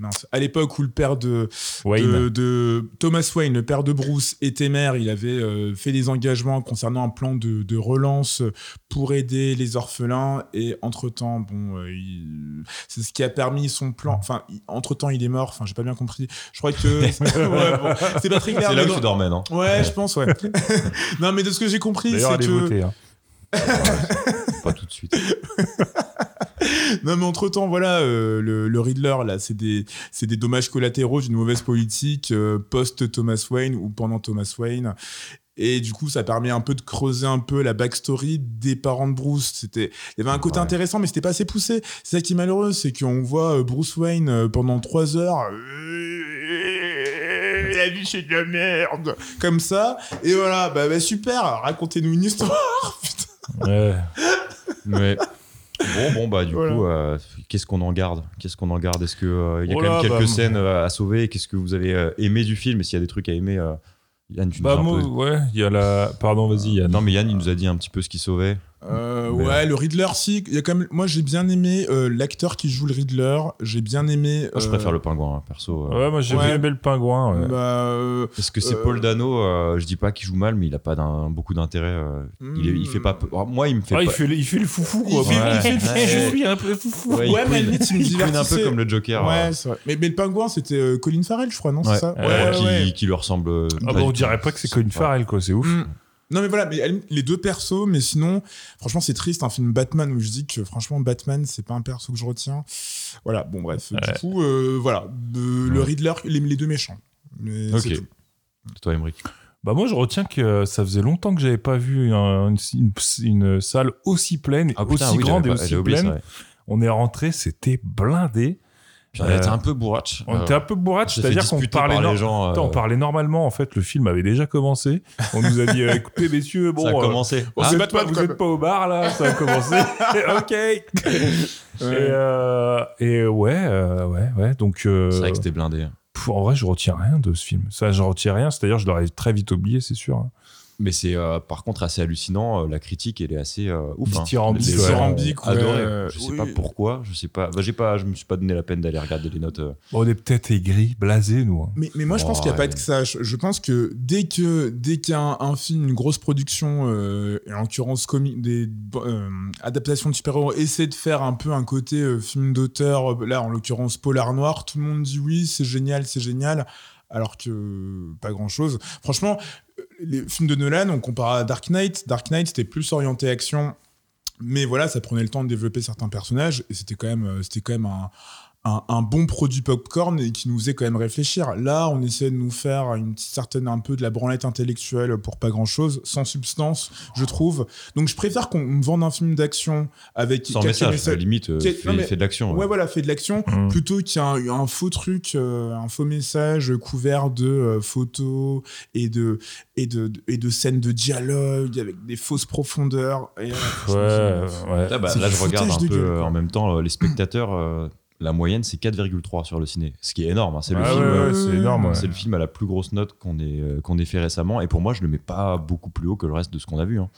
Mince. À l'époque où le père de, de, de Thomas Wayne, le père de Bruce, était maire, il avait euh, fait des engagements concernant un plan de, de relance pour aider les orphelins. Et entre-temps, bon, euh, il- c'est ce qui a permis son plan. Enfin, entre-temps, il est mort. Enfin, j'ai pas bien compris. Je crois que. Ouais, bon, c'est très clair. C'est là où tu dormais, non Ouais, je pense, ouais. non, mais de ce que j'ai compris, c'est que. voter. hein. Pas tout de suite. non, mais entre temps, voilà, euh, le, le Riddler, là, c'est des, c'est des dommages collatéraux d'une mauvaise politique euh, post-Thomas Wayne ou pendant Thomas Wayne. Et du coup, ça permet un peu de creuser un peu la backstory des parents de Bruce. C'était, il y avait un côté Ouais. intéressant, mais c'était pas assez poussé. C'est ça qui est malheureux, c'est qu'on voit euh, Bruce Wayne pendant trois heures. Euh, La vie, c'est de la merde. Comme ça. Et voilà, bah, bah, super, racontez-nous une histoire. Ouais. Ouais. Bon, bon, bah, du Voilà. coup, euh, qu'est-ce qu'on en garde? Qu'est-ce qu'on en garde? Est-ce qu'il il y a Oh quand même quelques bah, scènes euh, à sauver? Qu'est-ce que vous avez euh, aimé du film? Et s'il y a des trucs à aimer, euh, Yann, tu nous Bah, as un moi, peu- ouais, il y a la. Pardon, vas-y, Yann. Non, mais Yann, il nous a dit un petit peu ce qu'il sauvait. Euh, ouais, le Riddler, si. Il y a quand même... Moi, j'ai bien aimé euh, l'acteur qui joue le Riddler. J'ai bien aimé. Moi, je euh, préfère le pingouin, hein, perso. euh. Ouais, moi j'ai Ouais. bien aimé le pingouin. ouais. Bah, euh, Parce que c'est Euh, Paul Dano, euh, je dis pas qu'il joue mal, mais il a pas beaucoup d'intérêt. euh, il, il fait pas. peu- alors, Moi, il me fait Ah, il, pas. fait, le- il fait le foufou, quoi. Il fait- Ouais. il fait le Ouais, foufou. Je suis un peu foufou. Ouais, il Ouais, mais limite, il me il un peu comme le Joker. ouais, euh, c'est vrai. Mais, mais le pingouin, c'était euh, Colin Farrell, je crois, non ouais. C'est ça? Ouais, qui, ouais. qui lui ressemble. euh, Ah bah, on dirait pas que c'est Colin. Farrell, quoi. C'est ouf. Non, mais voilà, mais les deux persos, mais sinon, franchement, c'est triste, un film Batman où je dis que franchement, Batman, c'est pas un perso que je retiens. Voilà, bon, bref. Ouais. Du coup, euh, voilà, de- le. Riddler, les, les deux méchants. Mais Ok. c'est tout. Toi, Emmerich. Bah moi je retiens que ça faisait longtemps que j'avais pas vu un- une, une salle aussi pleine, Ah, putain, aussi oui, grande et aussi pleine. On est rentré, c'était blindé. Puis on était Euh, un peu bourrache. On était un peu fait c'est-à-dire qu'on parlait, les gens. euh, Attends, on parlait normalement. En fait, le film avait déjà commencé. On nous a dit euh, écoutez messieurs, bon, ça a euh, commencé. Hein êtes Batman, pas, vous quand êtes même. pas au bar là, ça a commencé. ok. Et, euh, et ouais, euh, ouais, ouais. Donc, euh, C'est vrai que c'était blindé. pff, en vrai, je retiens rien de ce film. Ça, je retiens rien. C'est-à-dire, je l'aurais très vite oublié, c'est sûr. Mais c'est euh, par contre assez hallucinant. euh, La critique, elle est assez euh, ouf. hein. Dithyrambique, Dithyrambique, ouais, adoré. Je sais oui. pas pourquoi. Je sais pas. Bah, j'ai pas. Je me suis pas donné la peine d'aller regarder les notes. euh. Bon, on est peut-être aigris, blasés, nous. hein. Mais, mais moi, je pense Oh, qu'il n'y a pas ouais. que ça. Je, je pense que dès que dès qu'il y a un, un film, une grosse production, euh, et en l'occurrence des euh, adaptations de super-héros, essaie de faire un peu un côté euh, film d'auteur, là en l'occurrence polar noir, tout le monde dit oui, c'est génial, c'est génial, alors que pas grand-chose. Franchement, euh, les films de Nolan, on compare à Dark Knight. Dark Knight, c'était plus orienté action. Mais voilà, ça prenait le temps de développer certains personnages et c'était quand même, euh, c'était quand même un, un, un bon produit popcorn et qui nous faisait quand même réfléchir. Là, on essaie de nous faire une certaine un peu de la branlette intellectuelle pour pas grand chose, sans substance, je trouve. Donc, je préfère qu'on me vende un film d'action avec Sans message. la limite, euh, fait, non, mais- fait de l'action. Ouais, voilà, fait de l'action Mm. plutôt qu'il y a un, faux truc, euh, un faux message couvert de euh, photos et de, et, de, et de scènes de dialogue avec des fausses profondeurs. Et, euh, Ouais, ouais. Là, bah, là, je regarde un peu gueule, en même temps les spectateurs. La moyenne, c'est 4,3 sur le ciné. Ce qui est énorme. hein. C'est le Ah film. ouais, euh, ouais, c'est énorme. ouais. C'est le film à la plus grosse note qu'on ait, euh, qu'on ait fait récemment. Et pour moi, je le mets pas beaucoup plus haut que le reste de ce qu'on a vu. hein.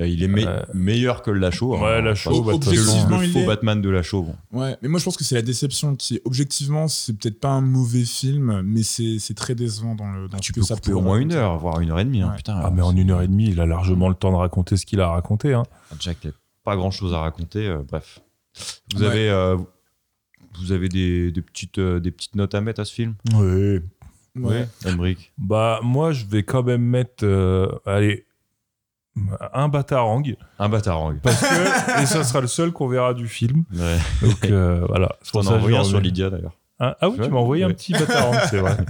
Euh, Il est me- Euh, meilleur que le Lachaud. hein. Ouais, Lachaud, bah, le- faux est- Batman de Lachaud. Bon. Ouais, mais moi je pense que c'est la déception qui objectivement, c'est peut-être pas un mauvais film, mais c'est c'est très décevant dans le dans Tu peux que ça couper au moins une heure, voire une heure et demie. hein. Putain, Ah, mais en une heure et demie, il a largement le temps de raconter ce qu'il a raconté. Hein. Jack, il n'y a pas grand chose à raconter. euh, bref. Vous Ouais. avez, euh, vous avez des, des petites, euh, des petites notes à mettre à ce film? Oui. Ouais. Emmerich Bah, moi, je vais quand même mettre. euh, allez. Un batarang. Un batarang. Parce que. et ça sera le seul qu'on verra du film. Ouais. Donc, euh, voilà. C'est T'en pour as ça que envoyé un sur mets. Lydia d'ailleurs. Ah, ah oui, Ouais. tu m'as envoyé un Ouais. petit batarang, c'est vrai.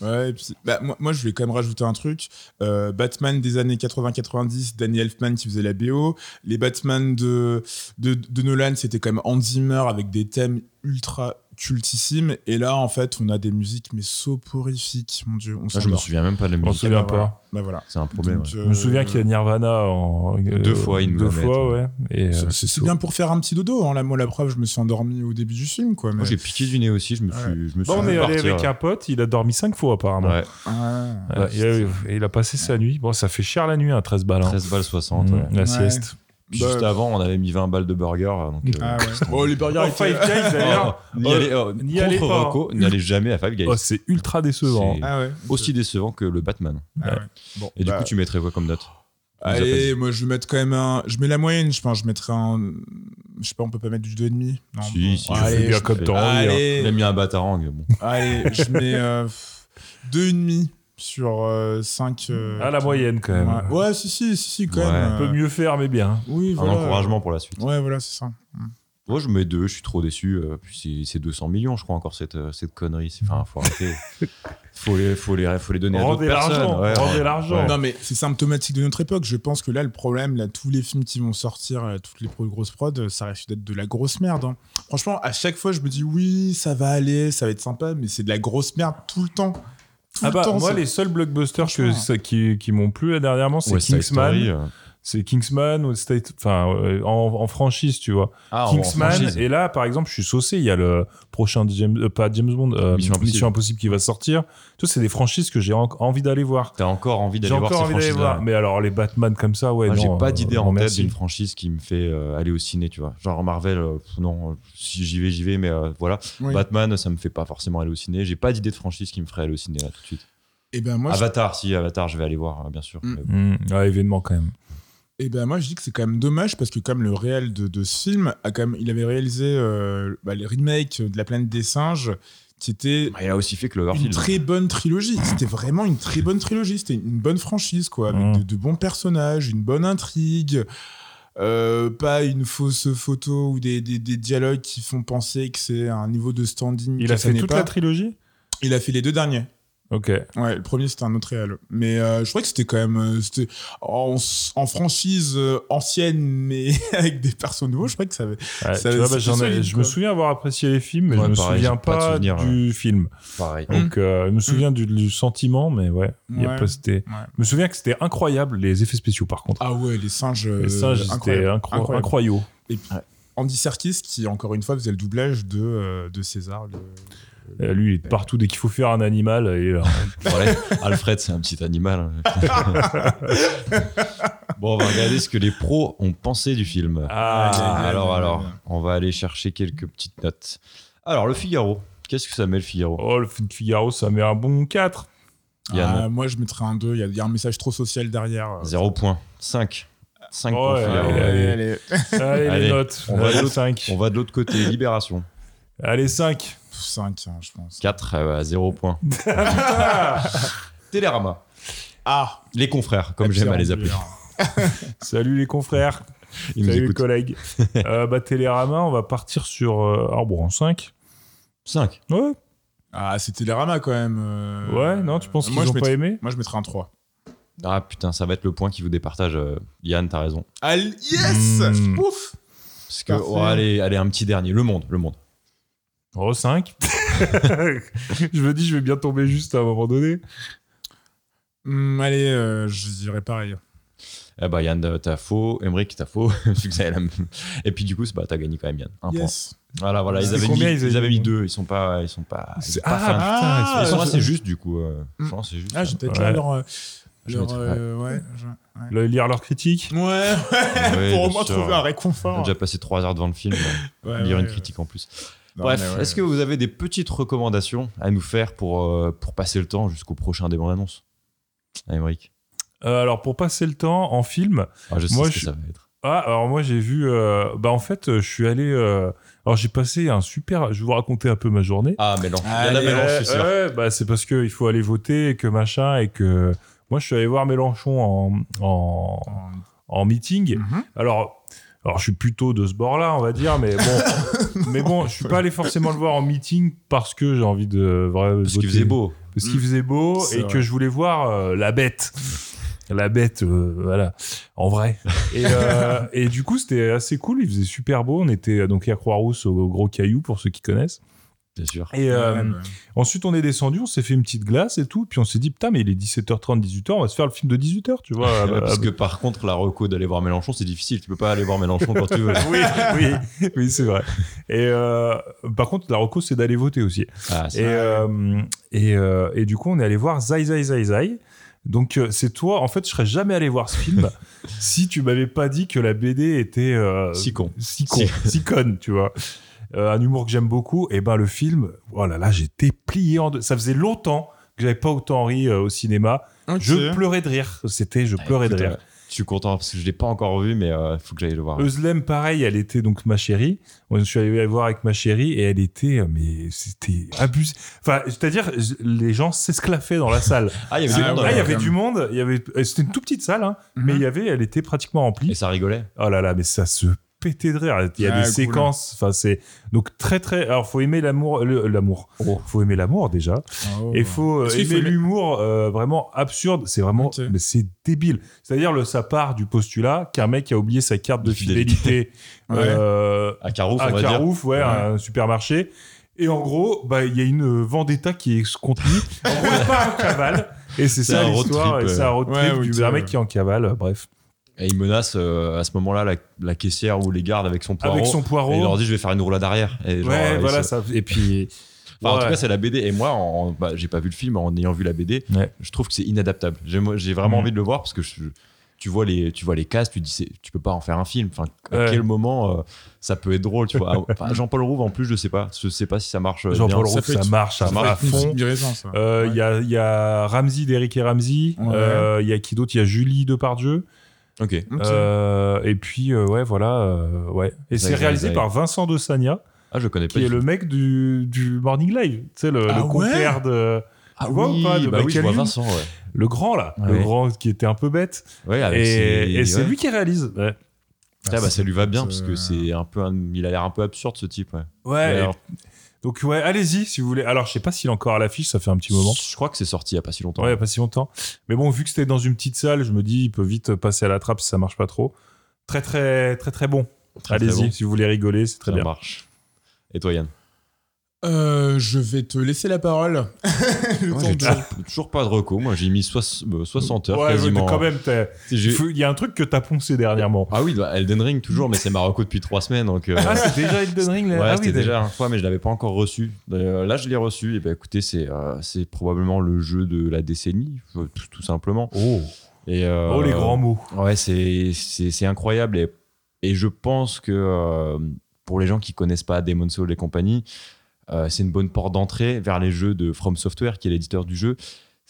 Ouais, et puis, bah, moi, moi, je vais quand même rajouter un truc. Euh, Batman des années 80-90, Danny Elfman qui faisait la BO. Les Batman de, de, Nolan, c'était quand même Hans Zimmer avec des thèmes ultra cultissimes. Et là, en fait, on a des musiques, mais soporifiques, mon dieu. On Là, je me souviens même pas de la On musique. se souvient Bah, pas. Bah voilà. C'est un problème. Donc, ouais. Je me souviens qu'il y a Nirvana en. euh, Deux fois, il Deux la fois, ouais. Et, C'est- euh, bien pour faire un petit dodo. Hein. Là, moi, la preuve, je me suis endormi au début du film. Quoi, mais... Moi, j'ai piqué du nez aussi. Je me suis, je me suis Bon, on est allé partir. avec un pote, il a dormi cinq fois apparemment. Ouais, Ah. Ouais, il, a, il a passé sa nuit. Bon, ça fait cher la nuit, hein, 13 balles. hein. 13 balles 60. Mmh, ouais. La Ouais. sieste. Bah, Juste avant, on avait mis 20 balles de burger. Donc, euh, Ah ouais. Oh, les burgers Oh, étaient- Five Guys d'ailleurs. Oh, n'y Oh, allez, oh, n'y allez Rocco, hein. n'y allez jamais à Five Guys. Oh, c'est ultra décevant. C'est- Ah ouais. Aussi décevant que le Batman. Ah ouais. Bon, Et du bah, coup, tu mettrais quoi comme note Allez, moi je vais mettre quand même un. Je mets la moyenne, je pense. Je mettrais un. Je sais pas, on peut pas mettre du 2,5 Non. Si, bon. si, Tu allez, fais bien comme t'as envie. hein. Allez, Il a mis un batarang. Bon. allez, je mets euh, 2,5 sur 5. À la moyenne quand même. Ouais, ouais si, si, si, si, quand Ouais. même. On peut euh, mieux faire, mais bien. Oui, Un voilà. encouragement pour la suite. Ouais, voilà, c'est ça. Moi, je mets deux, je suis trop déçu. euh, puis c'est- c'est 200 millions, je crois, encore cette, euh, cette connerie. C'est- Enfin, faut arrêter. faut, les, faut, les, faut les donner à d'autres Rendez personnes. l'argent, Ouais, rendez ouais. l'argent. Non, mais c'est symptomatique de notre époque. Je pense que là, le problème, là, tous les films qui vont sortir, euh, toutes les grosses prods, euh, ça risque d'être de la grosse merde. hein. Franchement, à chaque fois, je me dis oui, ça va aller, ça va être sympa, mais c'est de la grosse merde tout le temps. Tout Ah le bah, temps, moi, les seuls blockbusters que, Franchement. ça- qui, qui m'ont plu là, dernièrement, c'est West Side Kingsman. Story, euh. C'est Kingsman ou State, enfin, euh, en, en franchise, tu vois. Ah, en Kingsman. franchise. Et là, par exemple, je suis saucé. Il y a le prochain James, euh, pas James Bond, euh, Mission Mission, Impossible. Impossible qui va sortir. Tout c'est des franchises que j'ai en- envie d'aller voir. T'as encore envie J'ai d'aller voir encore ces envie d'aller voir. Mais alors, les Batman comme ça, ouais, Moi, non. j'ai pas euh, d'idée en tête d'une franchise qui me fait euh, aller au ciné, tu vois. Genre Marvel, euh, non, si j'y vais, j'y vais, mais euh, voilà. Oui. Batman, ça me fait pas forcément aller au ciné. J'ai pas d'idée de franchise qui me ferait aller au ciné là tout de suite. Et ben moi, je- Avatar, si, Avatar, je vais aller voir, bien sûr. Mais- ouais, événement quand même. Et ben moi je dis que c'est quand même dommage parce que comme le réel de, de ce film a quand même il avait réalisé euh, bah, les remakes de la planète des singes qui était Bah, il a aussi fait une Cloverfield. très bonne trilogie c'était vraiment une très bonne trilogie c'était une bonne franchise quoi avec Mm. de, de bons personnages une bonne intrigue euh, pas une fausse photo ou des, des, des dialogues qui font penser que c'est un niveau de standing Il a fait toute pas. la trilogie? Il a fait les deux derniers Ok. Ouais, le premier c'était un autre réel. Mais euh, je crois que c'était quand même euh, c'était en, en franchise euh, ancienne, mais avec des persos nouveaux. Je crois que ça avait. Ouais, Ça- tu vois, bah, solide, je me souviens avoir apprécié les films, mais Ouais, je me pareil, souviens pas souvenir, du film. Pareil. Donc, euh, je me souviens du, du sentiment, mais ouais. il y a Ouais. pas- c'était- Ouais. Je me souviens que c'était incroyable, les effets spéciaux, par contre. Ah ouais, les singes. les singes, c'était incroyable. incro- Incroyable. incroyable. Et puis, Andy Serkis qui encore une fois faisait le doublage de euh, de César. le- Euh, Lui, il est partout dès qu'il faut faire un animal. Et, euh, Alfred, c'est un petit animal. bon, on va regarder ce que les pros ont pensé du film. Ah, alors, alors, on va aller chercher quelques petites notes. Alors, le Figaro. Qu'est-ce que ça met le Figaro? Oh, le Figaro, ça met un bon 4. Yann. Ah, moi je mettrais un 2. Il y, a- il y a un message trop social derrière. 0 points. 5. 5 pour Ouais, le Figaro. allez, Allez, allez. allez. Allez, Allez, les notes. on va Allez, de l'autre- 5. On va de l'autre côté. Libération. Allez, 5. 5, je pense. 4, 0 points. Télérama. Ah, Les confrères, comme j'aime à les appeler. Salut les confrères. Ils Salut les collègues. euh, bah, Télérama, on va partir sur euh, Arbour en 5. 5. Ouais. Ah, c'est Télérama quand même. euh. Ouais, non, tu penses qu'ils Moi, je ont pas aimé Moi je mettrais un 3. Ah putain, ça va être le point qui vous départage. euh, Yann, t'as raison. Ah, yes Mm. Pouf Parce que, oh, allez, allez, un petit dernier. Le monde, le monde. Oh, 5. je me dis, je vais bien tomber juste à un moment donné. Hmm, Allez, euh, je dirais pareil. Eh bah, Yann, t'as faux. Emmerich, t'as faux. Et puis, du coup, c'est- bah, t'as gagné quand même, Yann. Un Yes. point. Voilà, voilà. Ils avaient, combien, mis, ils avaient ils avaient mis deux. Ils sont pas, ils sont pas, ils sont C'est- pas ah, fins. putain, Ils sont je- assez justes, du coup. euh, Mm. Je pense que c'est juste. Ah, j'ai peut-être Ouais. là leur. euh, Je leur, euh, ouais. je- ouais. Le- lire leurs critiques. Ouais, ouais, Ouais, pour au moins trouver un On a réconfort. déjà passé trois heures devant le film. Ouais, lire ouais, une ouais. critique en plus. Non, Bref, mais ouais. est-ce que vous avez des petites recommandations à nous faire pour, euh, pour passer le temps jusqu'au prochain débat d'annonce Emmerich. Euh, alors, pour passer le temps en film, Ah, je sais Moi, ce que je- ça va être. Ah, alors moi j'ai vu. euh, bah en fait, je suis allé. euh, alors j'ai passé un super. Je vais vous raconter un peu ma journée. Ah, mélange. Il y en a je suis sûr. Ouais, bah c'est parce qu'il faut aller voter et que machin et que. Moi je suis allé voir Mélenchon en, en, en meeting. Mhm. Alors. Alors, je suis plutôt de ce bord-là, on va dire, mais bon, mais bon, je suis pas allé forcément le voir en meeting parce que j'ai envie de vraiment Parce qu'il faisait beau. parce qu'il faisait beau et vrai. que je voulais voir euh, la bête. La bête, euh, voilà, en vrai. Et, euh, et du coup, c'était assez cool. Il faisait super beau. On était donc à Croix-Rousse au Gros Caillou, pour ceux qui connaissent. Bien sûr. Et euh, Ouais, ensuite, on est descendu, on s'est fait une petite glace et tout. Puis on s'est dit, putain, mais il est 17h30, 18h, on va se faire le film de 18h, tu vois. Ouais, parce bah, que par contre, la reco d'aller voir Mélenchon, c'est difficile. Tu peux pas aller voir Mélenchon quand tu veux. oui, oui, oui, c'est vrai. Et euh, par contre, la reco, c'est d'aller voter aussi. Ah, Et, euh, et, euh, et du coup, on est allé voir Zai Zai Zai Zai. Donc, euh, c'est toi, en fait, je serais jamais allé voir ce film si tu m'avais pas dit que la BD était. euh, Si con. Si con. Si- si conne, tu vois. Euh, un humour que j'aime beaucoup. Et ben, le film, voilà, là, j'étais plié en deux. Ça faisait longtemps que j'avais pas autant ri euh, au cinéma. Ok. Je pleurais de rire. C'était, je pleurais de rire. euh, Je suis content parce que je l'ai pas encore vu, mais il faut que j'aille le voir. Euslem, pareil, elle était donc ma chérie. Je suis allé la voir avec ma chérie et elle était, mais c'était abusé. Enfin, c'est-à-dire, les gens s'esclaffaient dans la salle. Ah, il y avait Ah, du monde. Là, il y avait du monde. Il y avait, c'était une toute petite salle, hein, Mhm. mais il y avait, elle était pratiquement Et remplie. ça rigolait. Oh là là, mais ça se de rire. Il y a Ah, des cool. séquences. Enfin, c'est donc très très. Alors, faut aimer l'amour. L'amour. Faut aimer l'amour déjà. Oh. Et faut euh, aimer l'humour euh, vraiment absurde. C'est vraiment, Ok. mais c'est débile. C'est-à-dire le ça part du postulat qu'un mec a oublié sa carte de fidélité. fidélité Ouais. euh, À Carouf, à on va dire. Carouf, ouais, à un supermarché. Et en gros, bah il y a une vendetta qui est contenue. En gros, part en cavale. Et c'est ça un road l'histoire. c'est un road ouais, trip oui, du mec qui est en cavale. euh, Bref, Et il menace euh, à ce moment-là la, la caissière ou les gardes avec son poireau. avec son Et poireau. il leur dit je vais faire une roulade arrière. Et genre, ouais, ils voilà se- ça. Et puis. Enfin, En tout cas, c'est la BD. Et moi, en, bah, j'ai pas vu le film, en ayant vu la BD, Ouais. je trouve que c'est inadaptable. J'ai vraiment Mhm. envie de le voir parce que je- tu vois les, tu vois les cases, tu dis, tu peux pas en faire un film. Enfin, à Ouais. quel moment euh, ça peut être drôle, tu vois Ah, enfin, Jean-Paul Rouve, en plus, je sais pas, je sais pas si ça marche. euh, Jean-Paul. Rouve, ça, marche, ça, marche à fond. Euh, Il Ouais. y, a, y a Ramsey d'Eric et Ramsey. Ouais. Euh, Il y a qui d'autre? Il y a Julie Depardieu. Ok. Euh, et puis, euh, ouais, voilà. euh, ouais. Et c'est réalisé par Vincent de Sagna, Ah, je connais pas. qui du est le tout. mec du, du Morning Live. Tu sais, le, Ah le ouais compère de. Ah tu vois ou pas, de bah oui, je vois Michael Youn Vincent, ouais. Le grand, là. Ouais. Le grand qui était un peu bête. Ouais, avec Et, ses- et c'est ouais. lui qui réalise. Ouais. Ah, bah, ça lui va bien parce que c'est un peu, un- il a l'air un peu absurde ce type. Ouais. Et donc, ouais, allez-y si vous voulez. Alors, je sais pas s'il est encore à l'affiche, ça fait un petit moment. Je crois que c'est sorti il y a pas si longtemps. Ouais, il y a pas si longtemps. Mais bon, vu que c'était dans une petite salle, je me dis, il peut vite passer à la trappe si ça marche pas trop. Très, très, très, très bon. Allez-y, bon. si vous voulez rigoler, c'est très ça bien. marche. Et toi, Yann? Euh, je vais te laisser la parole. Moi, j'ai toujours, toujours pas de reco. Moi, j'ai mis soix- euh, 60 heures Ouais, quasiment. mais quand même, C'est- j'ai- il y a un truc que t'as poncé dernièrement. Ah oui, bah, Elden Ring toujours, mais c'est ma reco depuis 3 semaines. Donc, euh, Ah, c'est déjà Elden Ring là ouais, Ah c'était oui, déjà une fois, mais je l'avais pas encore reçu. Euh, là, je l'ai reçu. Et ben, écoutez, c'est euh, c'est probablement le jeu de la décennie, tout, tout simplement. Oh. Et, euh, oh, les grands mots. Ouais, c'est c'est c'est incroyable et, et je pense que euh, pour les gens qui connaissent pas Demon's Souls et compagnie, c'est une bonne porte d'entrée vers les jeux de From Software, qui est l'éditeur du jeu.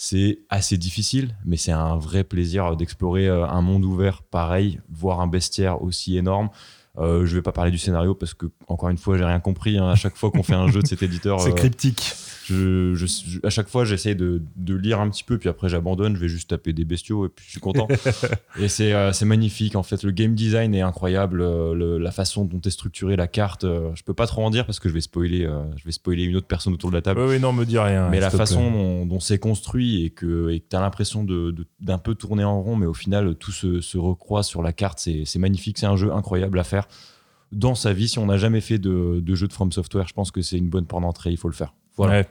C'est assez difficile, mais c'est un vrai plaisir d'explorer euh, un monde ouvert pareil, voir un bestiaire aussi énorme. Euh, je vais pas parler du scénario parce que encore une fois j'ai rien compris hein. à chaque fois qu'on fait un jeu de cet éditeur C'est euh, cryptique. Je, je- je- à chaque fois, j'essaye de, de lire un petit peu, puis après, j'abandonne. Je vais juste taper des bestiaux et puis je suis content. et c'est euh, c'est magnifique. En fait, le game design est incroyable. euh, le- la façon dont est structurée la carte, euh, je peux pas trop en dire parce que je vais spoiler, euh, je vais spoiler une autre personne autour de la table. Oui, oui, non, me dis rien. Mais la façon dont, dont c'est construit et que tu as l'impression de- de- d'un peu tourner en rond, mais au final, tout se, se recroise sur la carte. C'est c'est magnifique. C'est un jeu incroyable à faire. Dans sa vie, si on n'a jamais fait de, de jeu de From Software, je pense que c'est une bonne porte d'entrée. Il faut le faire. Voilà. Ouais.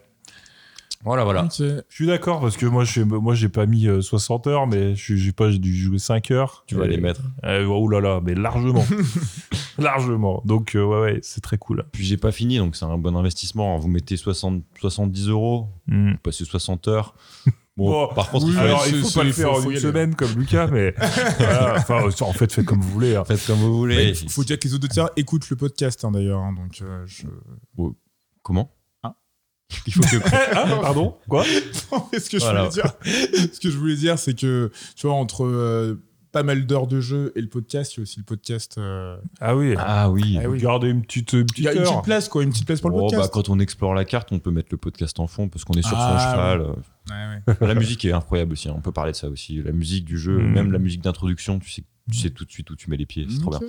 Voilà, voilà. Je suis d'accord parce que moi, je moi, j'ai pas mis euh, 60 heures, mais je suis- j'ai pas j'ai dû jouer 5 heures. Tu vas les mettre. Euh, oh là là, mais largement. largement. Donc, euh, ouais, ouais, c'est très cool. Puis j'ai pas fini, donc c'est un bon investissement. Vous mettez 60, 70 euros, Hmm. vous passez 60 heures. Bon, Bon, par contre, oui, il faut Alors, il faut pas le faire faut- en une aller. semaine comme Lucas, mais voilà, enfin, en fait, faites comme vous voulez. hein. faites comme vous voulez. Il faut dire que les auditeurs écoutent le podcast hein, d'ailleurs. hein, donc, euh, je... Comment? Hein Il faut que. Ah, pardon Quoi Non, mais ce que je Voilà. voulais dire, ce que je voulais dire, c'est que tu vois entre euh, pas mal d'heures de jeu et le podcast, il y a aussi le podcast. euh, Ah oui. Ah oui. Ah oui. Gardez une petite, une Il petite y a une heure. petite place quoi, une petite place pour le Oh, podcast. bah, quand on explore la carte, on peut mettre le podcast en fond parce qu'on est sur Ah, son cheval. euh. Ouais, ouais. La musique est incroyable aussi. hein, On peut parler de ça aussi. La musique du jeu, Mm. même la musique d'introduction, tu sais, tu sais tout de suite où tu mets les pieds. C'est trop bien.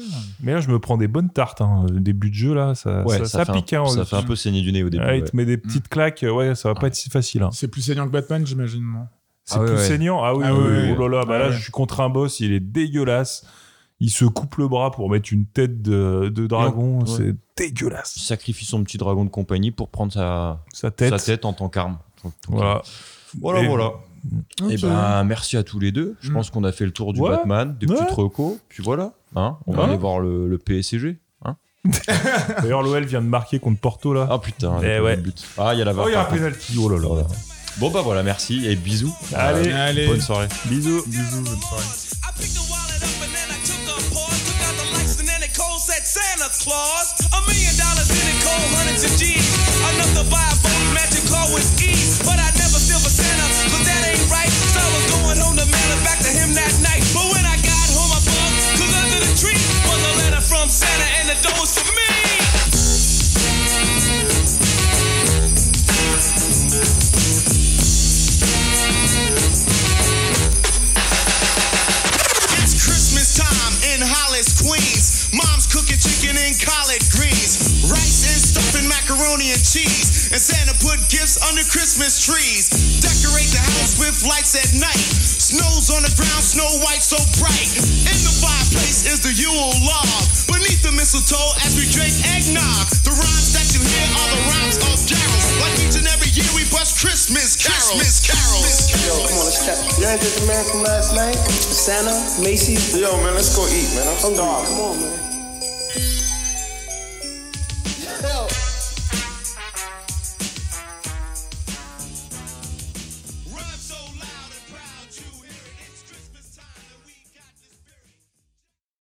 Mais là, je me prends des bonnes tartes. Hein. Le Début de jeu, là, ça, Ouais, ça, pique. un, hein, ça fait un peu saigner du nez au début. Ah, il ouais. te met des petites claques. Ouais, ça va pas être si facile. hein. C'est plus saignant que Batman, j'imagine, C'est Ah ouais, plus ouais. saignant. Ah oui, Ah oui, oui. Oh là là, bah Ah là, ouais. je suis contre un boss, il est dégueulasse. Il se coupe le bras pour mettre une tête de, de dragon. Ouais. C'est Il dégueulasse. sacrifie son petit dragon de compagnie pour prendre sa, Sa tête. sa tête en tant qu'arme. Voilà. Voilà, Et- voilà. Ok. Et ben, merci à tous les deux. Je Mm. pense qu'on a fait le tour du Ouais. Batman, des Ouais. petites recos. Puis voilà. Hein on va aller voir le, le PSCG. Hein D'ailleurs, l'OL vient de marquer contre Porto, là. ah putain, Eh ouais. but. Ah, il y a la oh, il y a un penalty. Oh là là. Bon, bah voilà, merci et bisous. Allez. Euh, Allez. bonne soirée. Bisous. Bisous, bonne soirée. those And Santa put gifts under Christmas trees. Decorate the house with lights at night. Snow's on the ground, snow white so bright. In the fireplace is the Yule log. Beneath the mistletoe as we drink eggnog. The rhymes that you hear are the rhymes of carols. Like each and every year we bust Christmas carols. Christmas carols. Yo, come on, let's check. You ain't just the man from last night? Santa, Macy's. Yo, man, let's go eat, man. I'm starving. Come on, man.